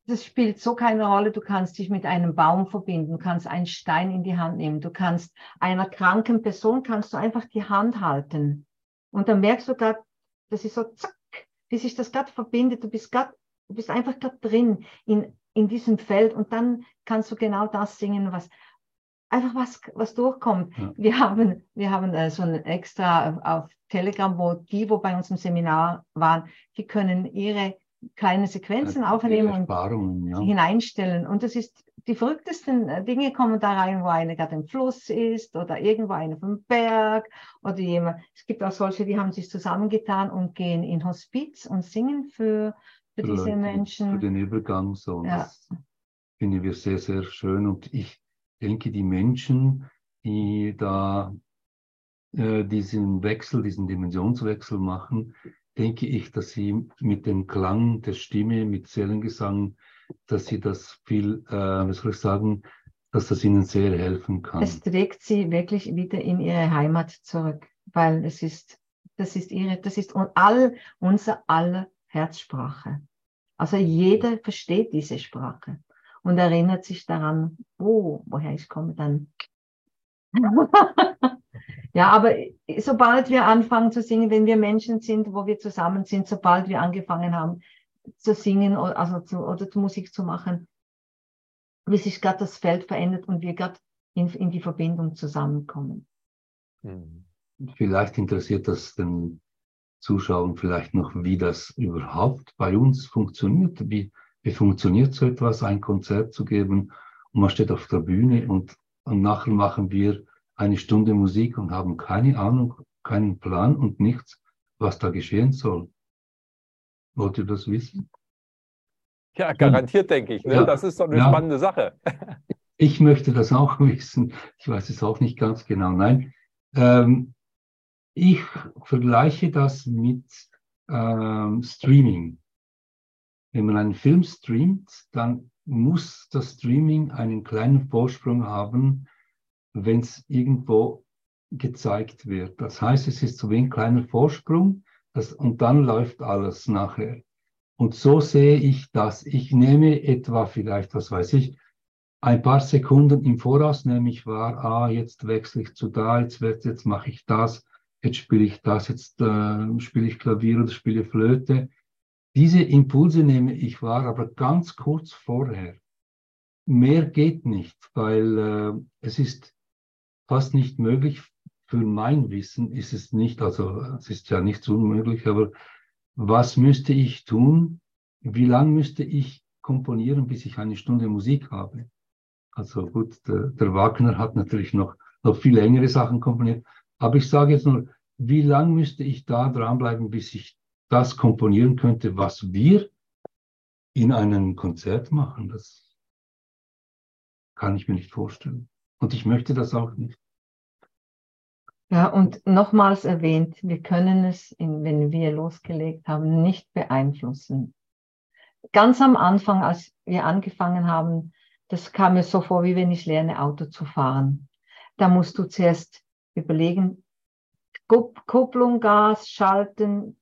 Das spielt so keine Rolle. Du kannst dich mit einem Baum verbinden, du kannst einen Stein in die Hand nehmen, du kannst einer kranken Person kannst du einfach die Hand halten. Und dann merkst du gerade, das ist so zack, wie sich das gerade verbindet. Du bist grad, du bist einfach gerade drin in, in diesem Feld und dann kannst du genau das singen, was einfach was, was durchkommt. Ja. Wir haben, wir haben äh, so ein extra auf Telegram, wo die, wo bei uns im Seminar waren, die können ihre kleine Sequenzen ja, aufnehmen und ja. hineinstellen. Und das ist die verrücktesten äh, Dinge kommen da rein, wo eine gerade im Fluss ist oder irgendwo eine vom Berg oder jemand. Es gibt auch solche, die haben sich zusammengetan und gehen in Hospiz und singen für, für, für diese Menschen. Für den Übergang so. Ja. Das finden wir sehr, sehr schön. Und ich denke, die Menschen, die da äh, diesen Wechsel, diesen Dimensionswechsel machen, denke ich, dass sie mit dem Klang der Stimme, mit Seelengesang, dass sie das viel, äh, was soll ich sagen, dass das ihnen sehr helfen kann. Es trägt sie wirklich wieder in ihre Heimat zurück, weil es ist, das ist ihre, das ist all, unser aller Herzsprache. Also jeder versteht diese Sprache und erinnert sich daran, oh, woher ich komme, dann. ja, aber sobald wir anfangen zu singen, wenn wir Menschen sind, wo wir zusammen sind, sobald wir angefangen haben, zu singen also zu, oder zu Musik zu machen, wie sich gerade das Feld verändert und wir gerade in, in die Verbindung zusammenkommen. Hm. Vielleicht interessiert das den Zuschauern vielleicht noch, wie das überhaupt bei uns funktioniert. Wie, wie funktioniert so etwas, ein Konzert zu geben und man steht auf der Bühne und, und nachher machen wir eine Stunde Musik und haben keine Ahnung, keinen Plan und nichts, was da geschehen soll. Wollt ihr das wissen? Ja, garantiert, denke ich. Ne? Ja, das ist doch eine ja. spannende Sache. Ich möchte das auch wissen. Ich weiß es auch nicht ganz genau. Nein. Ähm, ich vergleiche das mit ähm, Streaming. Wenn man einen Film streamt, dann muss das Streaming einen kleinen Vorsprung haben, wenn es irgendwo gezeigt wird. Das heißt, es ist so wie ein kleiner Vorsprung das, und dann läuft alles nachher. Und so sehe ich das. Ich nehme etwa vielleicht, was weiß ich, ein paar Sekunden im Voraus nehme ich wahr, ah, jetzt wechsle ich zu da, jetzt, jetzt mache ich das, jetzt spiele ich das, jetzt äh, spiele ich Klavier oder spiele Flöte. Diese Impulse nehme ich wahr, aber ganz kurz vorher. Mehr geht nicht, weil äh, es ist fast nicht möglich, für mein Wissen ist es nicht, also es ist ja nicht unmöglich, aber was müsste ich tun? Wie lange müsste ich komponieren, bis ich eine Stunde Musik habe? Also gut, der, der Wagner hat natürlich noch, noch viel längere Sachen komponiert, aber ich sage jetzt nur, wie lange müsste ich da dranbleiben, bis ich das komponieren könnte, was wir in einem Konzert machen? Das kann ich mir nicht vorstellen. Und ich möchte das auch nicht. Ja, und nochmals erwähnt, wir können es, in, wenn wir losgelegt haben, nicht beeinflussen. Ganz am Anfang, als wir angefangen haben, das kam mir so vor, wie wenn ich lerne, Auto zu fahren. Da musst du zuerst überlegen, Kupplung, Gas, Schalten,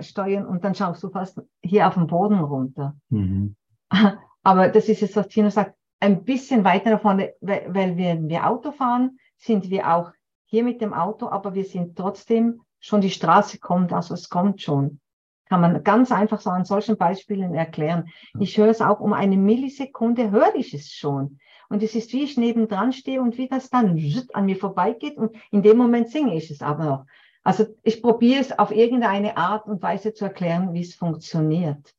steuern und dann schaust du fast hier auf den Boden runter. Mhm. Aber das ist jetzt, was Tino sagt, ein bisschen weiter davon, weil, weil wenn wir Auto fahren, sind wir auch hier mit dem Auto, aber wir sind trotzdem schon, die Straße kommt, also es kommt schon. Kann man ganz einfach so an solchen Beispielen erklären. Ich höre es auch um eine Millisekunde, höre ich es schon. Und es ist, wie ich nebendran stehe und wie das dann an mir vorbeigeht und in dem Moment singe ich es aber noch. Also ich probiere es auf irgendeine Art und Weise zu erklären, wie es funktioniert.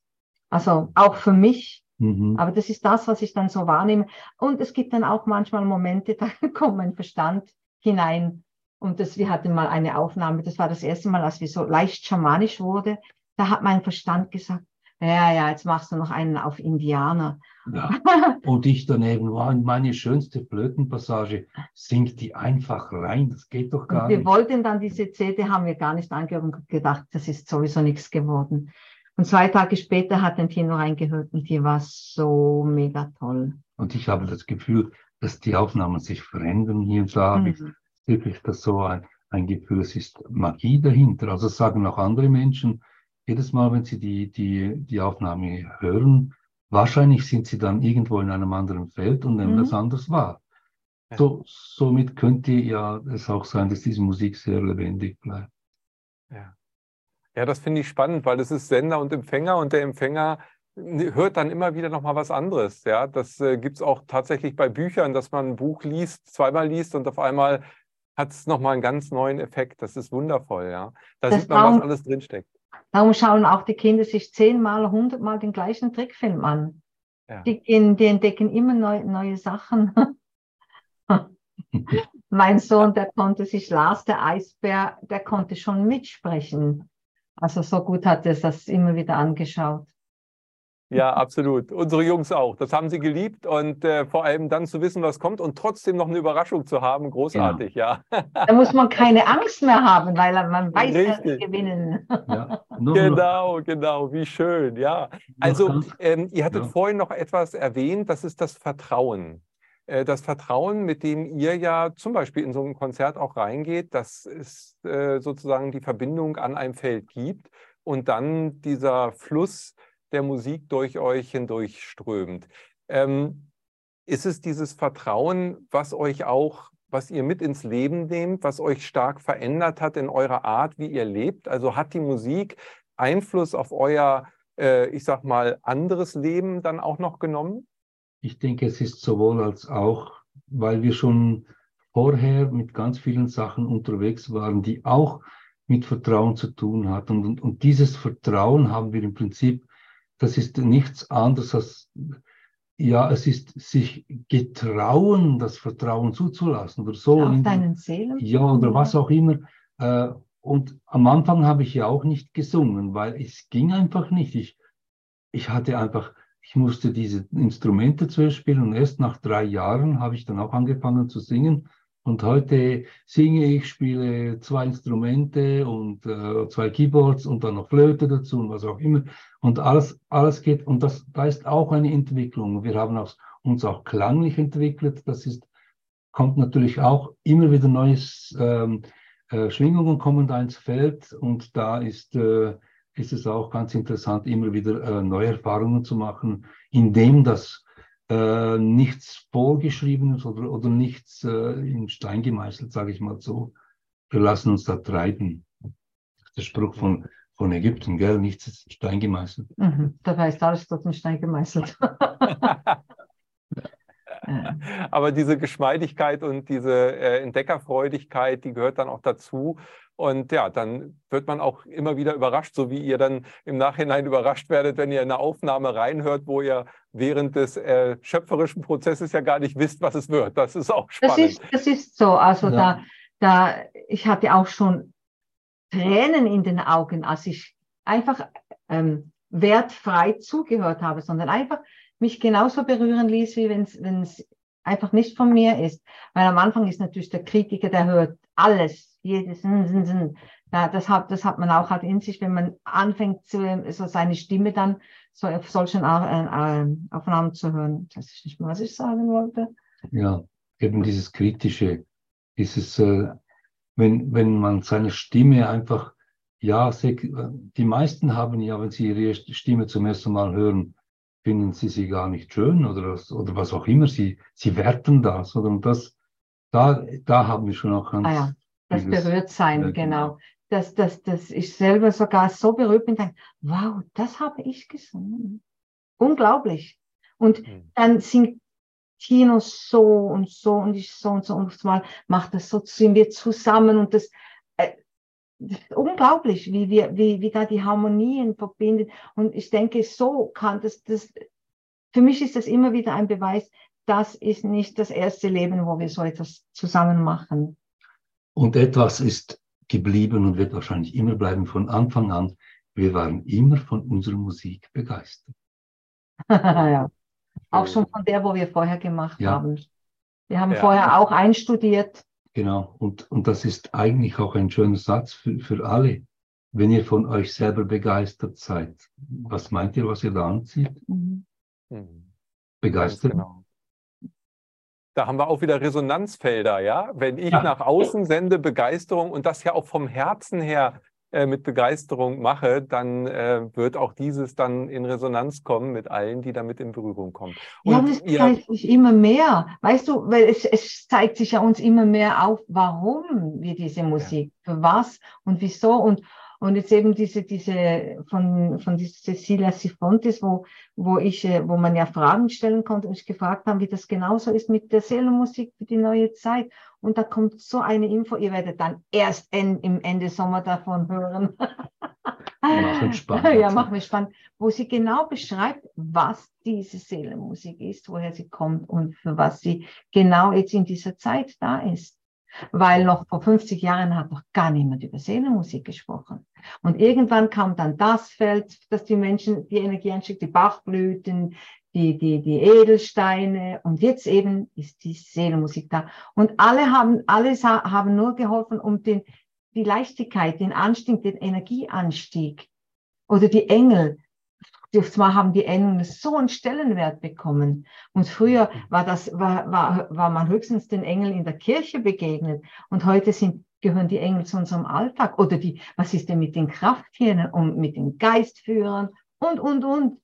Also auch für mich. Mhm. Aber das ist das, was ich dann so wahrnehme. Und es gibt dann auch manchmal Momente, da kommt mein Verstand hinein. Und das, wir hatten mal eine Aufnahme, das war das erste Mal, als wir so leicht schamanisch wurde. Da hat mein Verstand gesagt, ja, ja, jetzt machst du noch einen auf Indianer. Ja. Und ich daneben war meine schönste Flötenpassage, singt die einfach rein, das geht doch gar wir nicht. Wir wollten dann diese CD, haben wir gar nicht angehört und gedacht, das ist sowieso nichts geworden. Und zwei Tage später hat ein Tino reingehört und die war so mega toll. Und ich habe das Gefühl, dass die Aufnahmen sich verändern hier und da habe ich mhm. wirklich das so ein, ein Gefühl, es ist Magie dahinter. Also sagen auch andere Menschen, jedes Mal, wenn sie die, die, die Aufnahme hören, wahrscheinlich sind sie dann irgendwo in einem anderen Feld und nehmen mhm. das anders wahr. Ja. So, somit könnte ja es auch sein, dass diese Musik sehr lebendig bleibt. Ja, ja das finde ich spannend, weil es ist Sender und Empfänger und der Empfänger hört dann immer wieder nochmal was anderes. Ja, das äh, gibt es auch tatsächlich bei Büchern, dass man ein Buch liest, zweimal liest und auf einmal hat es nochmal einen ganz neuen Effekt. Das ist wundervoll, ja. Da das sieht man, was alles drinsteckt. Darum schauen auch die Kinder sich zehnmal, hundertmal den gleichen Trickfilm an. Ja. Die, die, entdecken immer neu, neue Sachen. mein Sohn, der konnte sich Lars, der Eisbär, der konnte schon mitsprechen. Also so gut hat er das immer wieder angeschaut. Ja, absolut. Unsere Jungs auch. Das haben sie geliebt und äh, vor allem dann zu wissen, was kommt und trotzdem noch eine Überraschung zu haben, großartig, ja. ja. Da muss man keine Angst mehr haben, weil man weiß, dass sie gewinnen. Ja. genau, genau, wie schön, ja. Also, ähm, ihr hattet ja. vorhin noch etwas erwähnt, das ist das Vertrauen. Äh, das Vertrauen, mit dem ihr ja zum Beispiel in so ein Konzert auch reingeht, dass es äh, sozusagen die Verbindung an einem Feld gibt und dann dieser Fluss der Musik durch euch hindurch strömt. Ähm, ist es dieses Vertrauen, was euch auch, was ihr mit ins Leben nehmt, was euch stark verändert hat in eurer Art, wie ihr lebt? Also hat die Musik Einfluss auf euer, äh, ich sag mal, anderes Leben dann auch noch genommen? Ich denke, es ist sowohl als auch, weil wir schon vorher mit ganz vielen Sachen unterwegs waren, die auch mit Vertrauen zu tun hatten. Und, und dieses Vertrauen haben wir im Prinzip das ist nichts anderes als, ja, es ist sich getrauen, das Vertrauen zuzulassen oder so. Auf deinen Seelen? Ja, oder was auch immer. Äh, und am Anfang habe ich ja auch nicht gesungen, weil es ging einfach nicht. Ich, ich hatte einfach, ich musste diese Instrumente zuerst spielen und erst nach drei Jahren habe ich dann auch angefangen zu singen. Und heute singe ich, spiele zwei Instrumente und äh, zwei Keyboards und dann noch Flöte dazu und was auch immer. Und alles, alles geht, und das, da ist auch eine Entwicklung. Wir haben uns auch klanglich entwickelt. Das ist, kommt natürlich auch immer wieder neues, ähm, äh, Schwingungen kommen da ins Feld und da ist, äh, ist es auch ganz interessant, immer wieder äh, neue Erfahrungen zu machen, indem das äh, nichts vorgeschriebenes oder, oder nichts äh, in Stein gemeißelt, sage ich mal so. Wir lassen uns da treiben. Der Spruch von, von Ägypten, gell? Nichts ist in Stein gemeißelt. Mhm. Da heißt alles dort in Stein gemeißelt. Aber diese Geschmeidigkeit und diese äh, Entdeckerfreudigkeit, die gehört dann auch dazu. Und ja, dann wird man auch immer wieder überrascht, so wie ihr dann im Nachhinein überrascht werdet, wenn ihr in eine Aufnahme reinhört, wo ihr während des äh, schöpferischen Prozesses ja gar nicht wisst, was es wird. Das ist auch spannend. Das ist, das ist so. Also ja. da, da, ich hatte auch schon Tränen in den Augen, als ich einfach ähm, wertfrei zugehört habe, sondern einfach mich genauso berühren ließ, wie wenn es einfach nicht von mir ist. Weil am Anfang ist natürlich der Kritiker, der hört alles jedes, ja, das hat, das hat man auch halt in sich, wenn man anfängt, zu, so seine Stimme dann so auf solchen äh, äh, Aufnahmen zu hören. Das ist nicht mehr, was ich sagen wollte. Ja, eben dieses Kritische, dieses, äh, wenn, wenn man seine Stimme einfach, ja, die meisten haben ja, wenn sie ihre Stimme zum ersten Mal hören, finden sie sie gar nicht schön oder, oder was auch immer, sie, sie werten das. Oder? Und das, da, da haben wir schon auch ganz, ah, ja das berührt sein, ja, genau. Dass, dass, dass ich selber sogar so berührt bin, denke, wow, das habe ich gesungen. Unglaublich. Und mhm. dann singt Tino so und so und ich so und so und mal macht das so, sind wir zusammen und das, äh, das ist unglaublich, wie wir, wie, wie da die Harmonien verbindet. Und ich denke, so kann das, das, für mich ist das immer wieder ein Beweis, das ist nicht das erste Leben, wo wir so etwas zusammen machen. Und etwas ist geblieben und wird wahrscheinlich immer bleiben von Anfang an. Wir waren immer von unserer Musik begeistert. ja. Auch schon von der, wo wir vorher gemacht ja. haben. Wir haben ja. vorher auch einstudiert. Genau. Und, und das ist eigentlich auch ein schöner Satz für, für alle. Wenn ihr von euch selber begeistert seid, was meint ihr, was ihr da anzieht? Mhm. Begeistert? Genau. Da haben wir auch wieder Resonanzfelder, ja. Wenn ich ja. nach außen sende Begeisterung und das ja auch vom Herzen her äh, mit Begeisterung mache, dann äh, wird auch dieses dann in Resonanz kommen mit allen, die damit in Berührung kommen. Und ja, das ihr, zeigt sich immer mehr. Weißt du, weil es, es zeigt sich ja uns immer mehr auf, warum wir diese Musik, ja. für was und wieso und und jetzt eben diese, diese von, von Cecilia Sifontis, wo, wo ich, äh, wo man ja Fragen stellen konnte und ich gefragt habe, wie das genauso ist mit der Seelenmusik für die neue Zeit. Und da kommt so eine Info, ihr werdet dann erst en, im Ende Sommer davon hören. Machen spannend. Ja, machen wir spannend, wo sie genau beschreibt, was diese Seelenmusik ist, woher sie kommt und für was sie genau jetzt in dieser Zeit da ist. Weil noch vor 50 Jahren hat noch gar niemand über Seelenmusik gesprochen. Und irgendwann kam dann das Feld, dass die Menschen die Energie anschickt, die Bachblüten, die, die, die Edelsteine. Und jetzt eben ist die Seelenmusik da. Und alle haben, alles haben nur geholfen, um den, die Leichtigkeit, den Anstieg, den Energieanstieg oder die Engel zwar haben die Engel so einen Stellenwert bekommen. Und früher war das, war, war, war man höchstens den Engeln in der Kirche begegnet. Und heute sind, gehören die Engel zu unserem Alltag. Oder die, was ist denn mit den Krafttieren und mit den Geistführern und, und, und.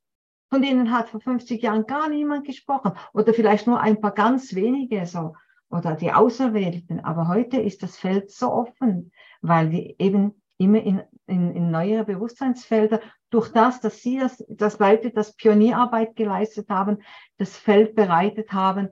Von denen hat vor 50 Jahren gar niemand gesprochen. Oder vielleicht nur ein paar ganz wenige so. Oder die Auserwählten. Aber heute ist das Feld so offen, weil die eben immer in, in, in neuere Bewusstseinsfelder. Durch das, dass Sie das, das Leute das Pionierarbeit geleistet haben, das Feld bereitet haben,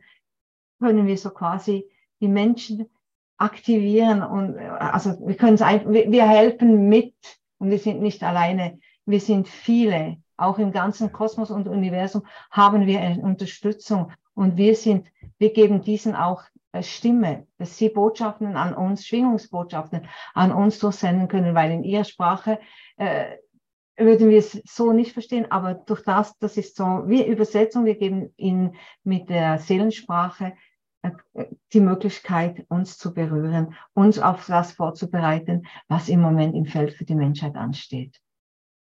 können wir so quasi die Menschen aktivieren und also wir können es einfach, wir helfen mit und wir sind nicht alleine, wir sind viele, auch im ganzen Kosmos und Universum haben wir eine Unterstützung und wir sind, wir geben diesen auch Stimme, dass sie Botschaften an uns, Schwingungsbotschaften an uns durchsenden können, weil in ihrer Sprache äh, würden wir es so nicht verstehen, aber durch das, das ist so wie Übersetzung, wir geben ihnen mit der Seelensprache äh, die Möglichkeit, uns zu berühren, uns auf das vorzubereiten, was im Moment im Feld für die Menschheit ansteht.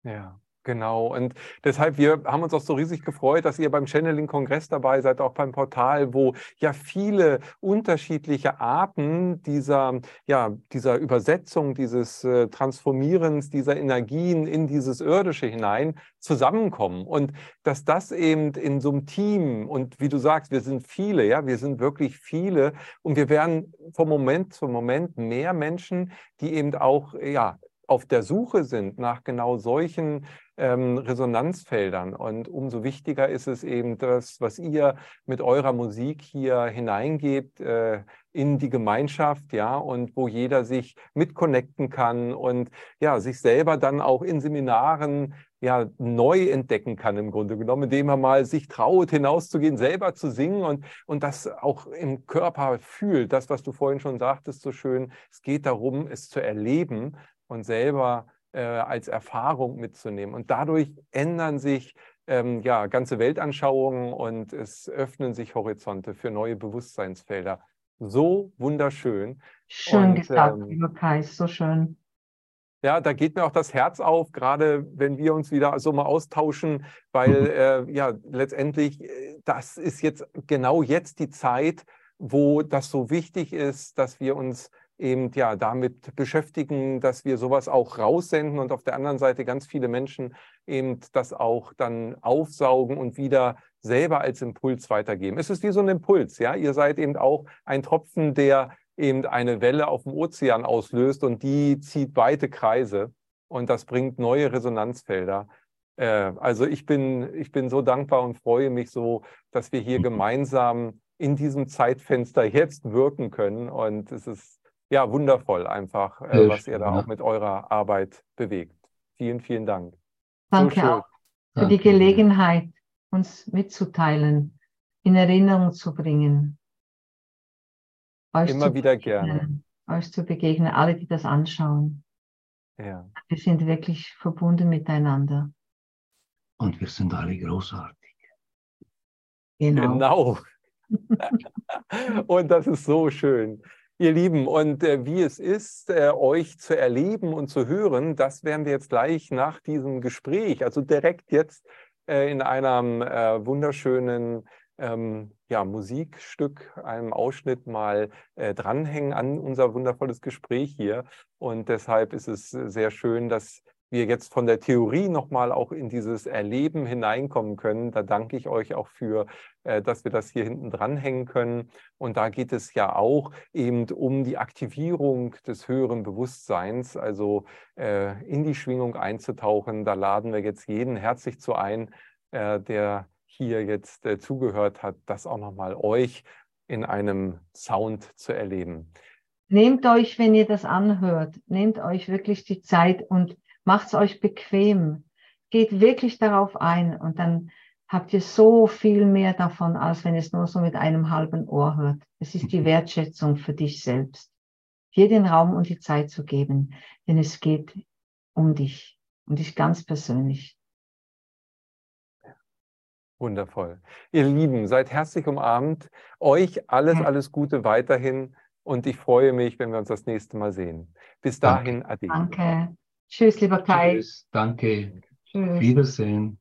Ja. Genau, und deshalb, wir haben uns auch so riesig gefreut, dass ihr beim Channeling-Kongress dabei seid, auch beim Portal, wo ja viele unterschiedliche Arten dieser, ja, dieser Übersetzung, dieses äh, Transformierens dieser Energien in dieses Irdische hinein zusammenkommen. Und dass das eben in so einem Team, und wie du sagst, wir sind viele, ja, wir sind wirklich viele, und wir werden vom Moment zu Moment mehr Menschen, die eben auch, ja, auf der Suche sind nach genau solchen ähm, Resonanzfeldern. Und umso wichtiger ist es eben das, was ihr mit eurer Musik hier hineingebt äh, in die Gemeinschaft, ja, und wo jeder sich mitconnecten kann und ja, sich selber dann auch in Seminaren ja, neu entdecken kann im Grunde genommen, indem er mal sich traut, hinauszugehen, selber zu singen und, und das auch im Körper fühlt. Das, was du vorhin schon sagtest, so schön. Es geht darum, es zu erleben und selber äh, als Erfahrung mitzunehmen. Und dadurch ändern sich ähm, ja, ganze Weltanschauungen und es öffnen sich Horizonte für neue Bewusstseinsfelder. So wunderschön. Schön und, gesagt, ähm, lieber Kai, so schön. Ja, da geht mir auch das Herz auf, gerade wenn wir uns wieder so mal austauschen, weil äh, ja letztendlich, äh, das ist jetzt genau jetzt die Zeit, wo das so wichtig ist, dass wir uns eben ja damit beschäftigen, dass wir sowas auch raussenden und auf der anderen Seite ganz viele Menschen eben das auch dann aufsaugen und wieder selber als Impuls weitergeben. Es ist wie so ein Impuls, ja. Ihr seid eben auch ein Tropfen, der eben eine Welle auf dem Ozean auslöst und die zieht weite Kreise und das bringt neue Resonanzfelder. Äh, also ich bin, ich bin so dankbar und freue mich so, dass wir hier gemeinsam in diesem Zeitfenster jetzt wirken können und es ist ja, wundervoll einfach, äh, was ihr da auch mit eurer Arbeit bewegt. Vielen, vielen Dank. Danke so auch für die Gelegenheit, uns mitzuteilen, in Erinnerung zu bringen. Euch Immer wieder gerne. Euch zu begegnen, alle, die das anschauen. Ja. Wir sind wirklich verbunden miteinander. Und wir sind alle großartig. Genau. genau. Und das ist so schön. Ihr Lieben, und äh, wie es ist, äh, euch zu erleben und zu hören, das werden wir jetzt gleich nach diesem Gespräch, also direkt jetzt äh, in einem äh, wunderschönen ähm, ja, Musikstück, einem Ausschnitt mal äh, dranhängen an unser wundervolles Gespräch hier. Und deshalb ist es sehr schön, dass wir jetzt von der Theorie nochmal auch in dieses Erleben hineinkommen können. Da danke ich euch auch für, äh, dass wir das hier hinten dranhängen können. Und da geht es ja auch eben um die Aktivierung des höheren Bewusstseins, also äh, in die Schwingung einzutauchen. Da laden wir jetzt jeden herzlich zu ein, äh, der hier jetzt zugehört hat, das auch nochmal euch in einem Sound zu erleben. Nehmt euch, wenn ihr das anhört, nehmt euch wirklich die Zeit und Macht es euch bequem. Geht wirklich darauf ein und dann habt ihr so viel mehr davon, als wenn es nur so mit einem halben Ohr hört. Es ist die Wertschätzung für dich selbst. Dir den Raum und die Zeit zu geben, denn es geht um dich, um dich ganz persönlich. Wundervoll. Ihr Lieben, seid herzlich umarmt. Euch alles, alles Gute weiterhin und ich freue mich, wenn wir uns das nächste Mal sehen. Bis dahin. Ade. Danke. Tschüss, lieber Kai. Tschüss, danke. Tschüss. Wiedersehen.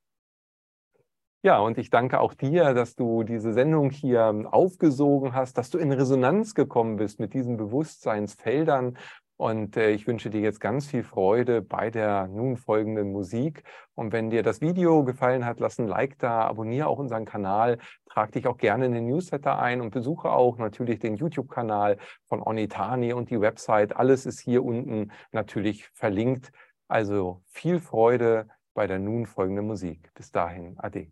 Ja, und ich danke auch dir, dass du diese Sendung hier aufgesogen hast, dass du in Resonanz gekommen bist mit diesen Bewusstseinsfeldern und äh, ich wünsche dir jetzt ganz viel Freude bei der nun folgenden Musik. Und wenn dir das Video gefallen hat, lass ein Like da, abonniere auch unseren Kanal, trag dich auch gerne in den Newsletter ein und besuche auch natürlich den YouTube-Kanal von Onitani und die Website. Alles ist hier unten natürlich verlinkt. Also viel Freude bei der nun folgenden Musik. Bis dahin, Ade.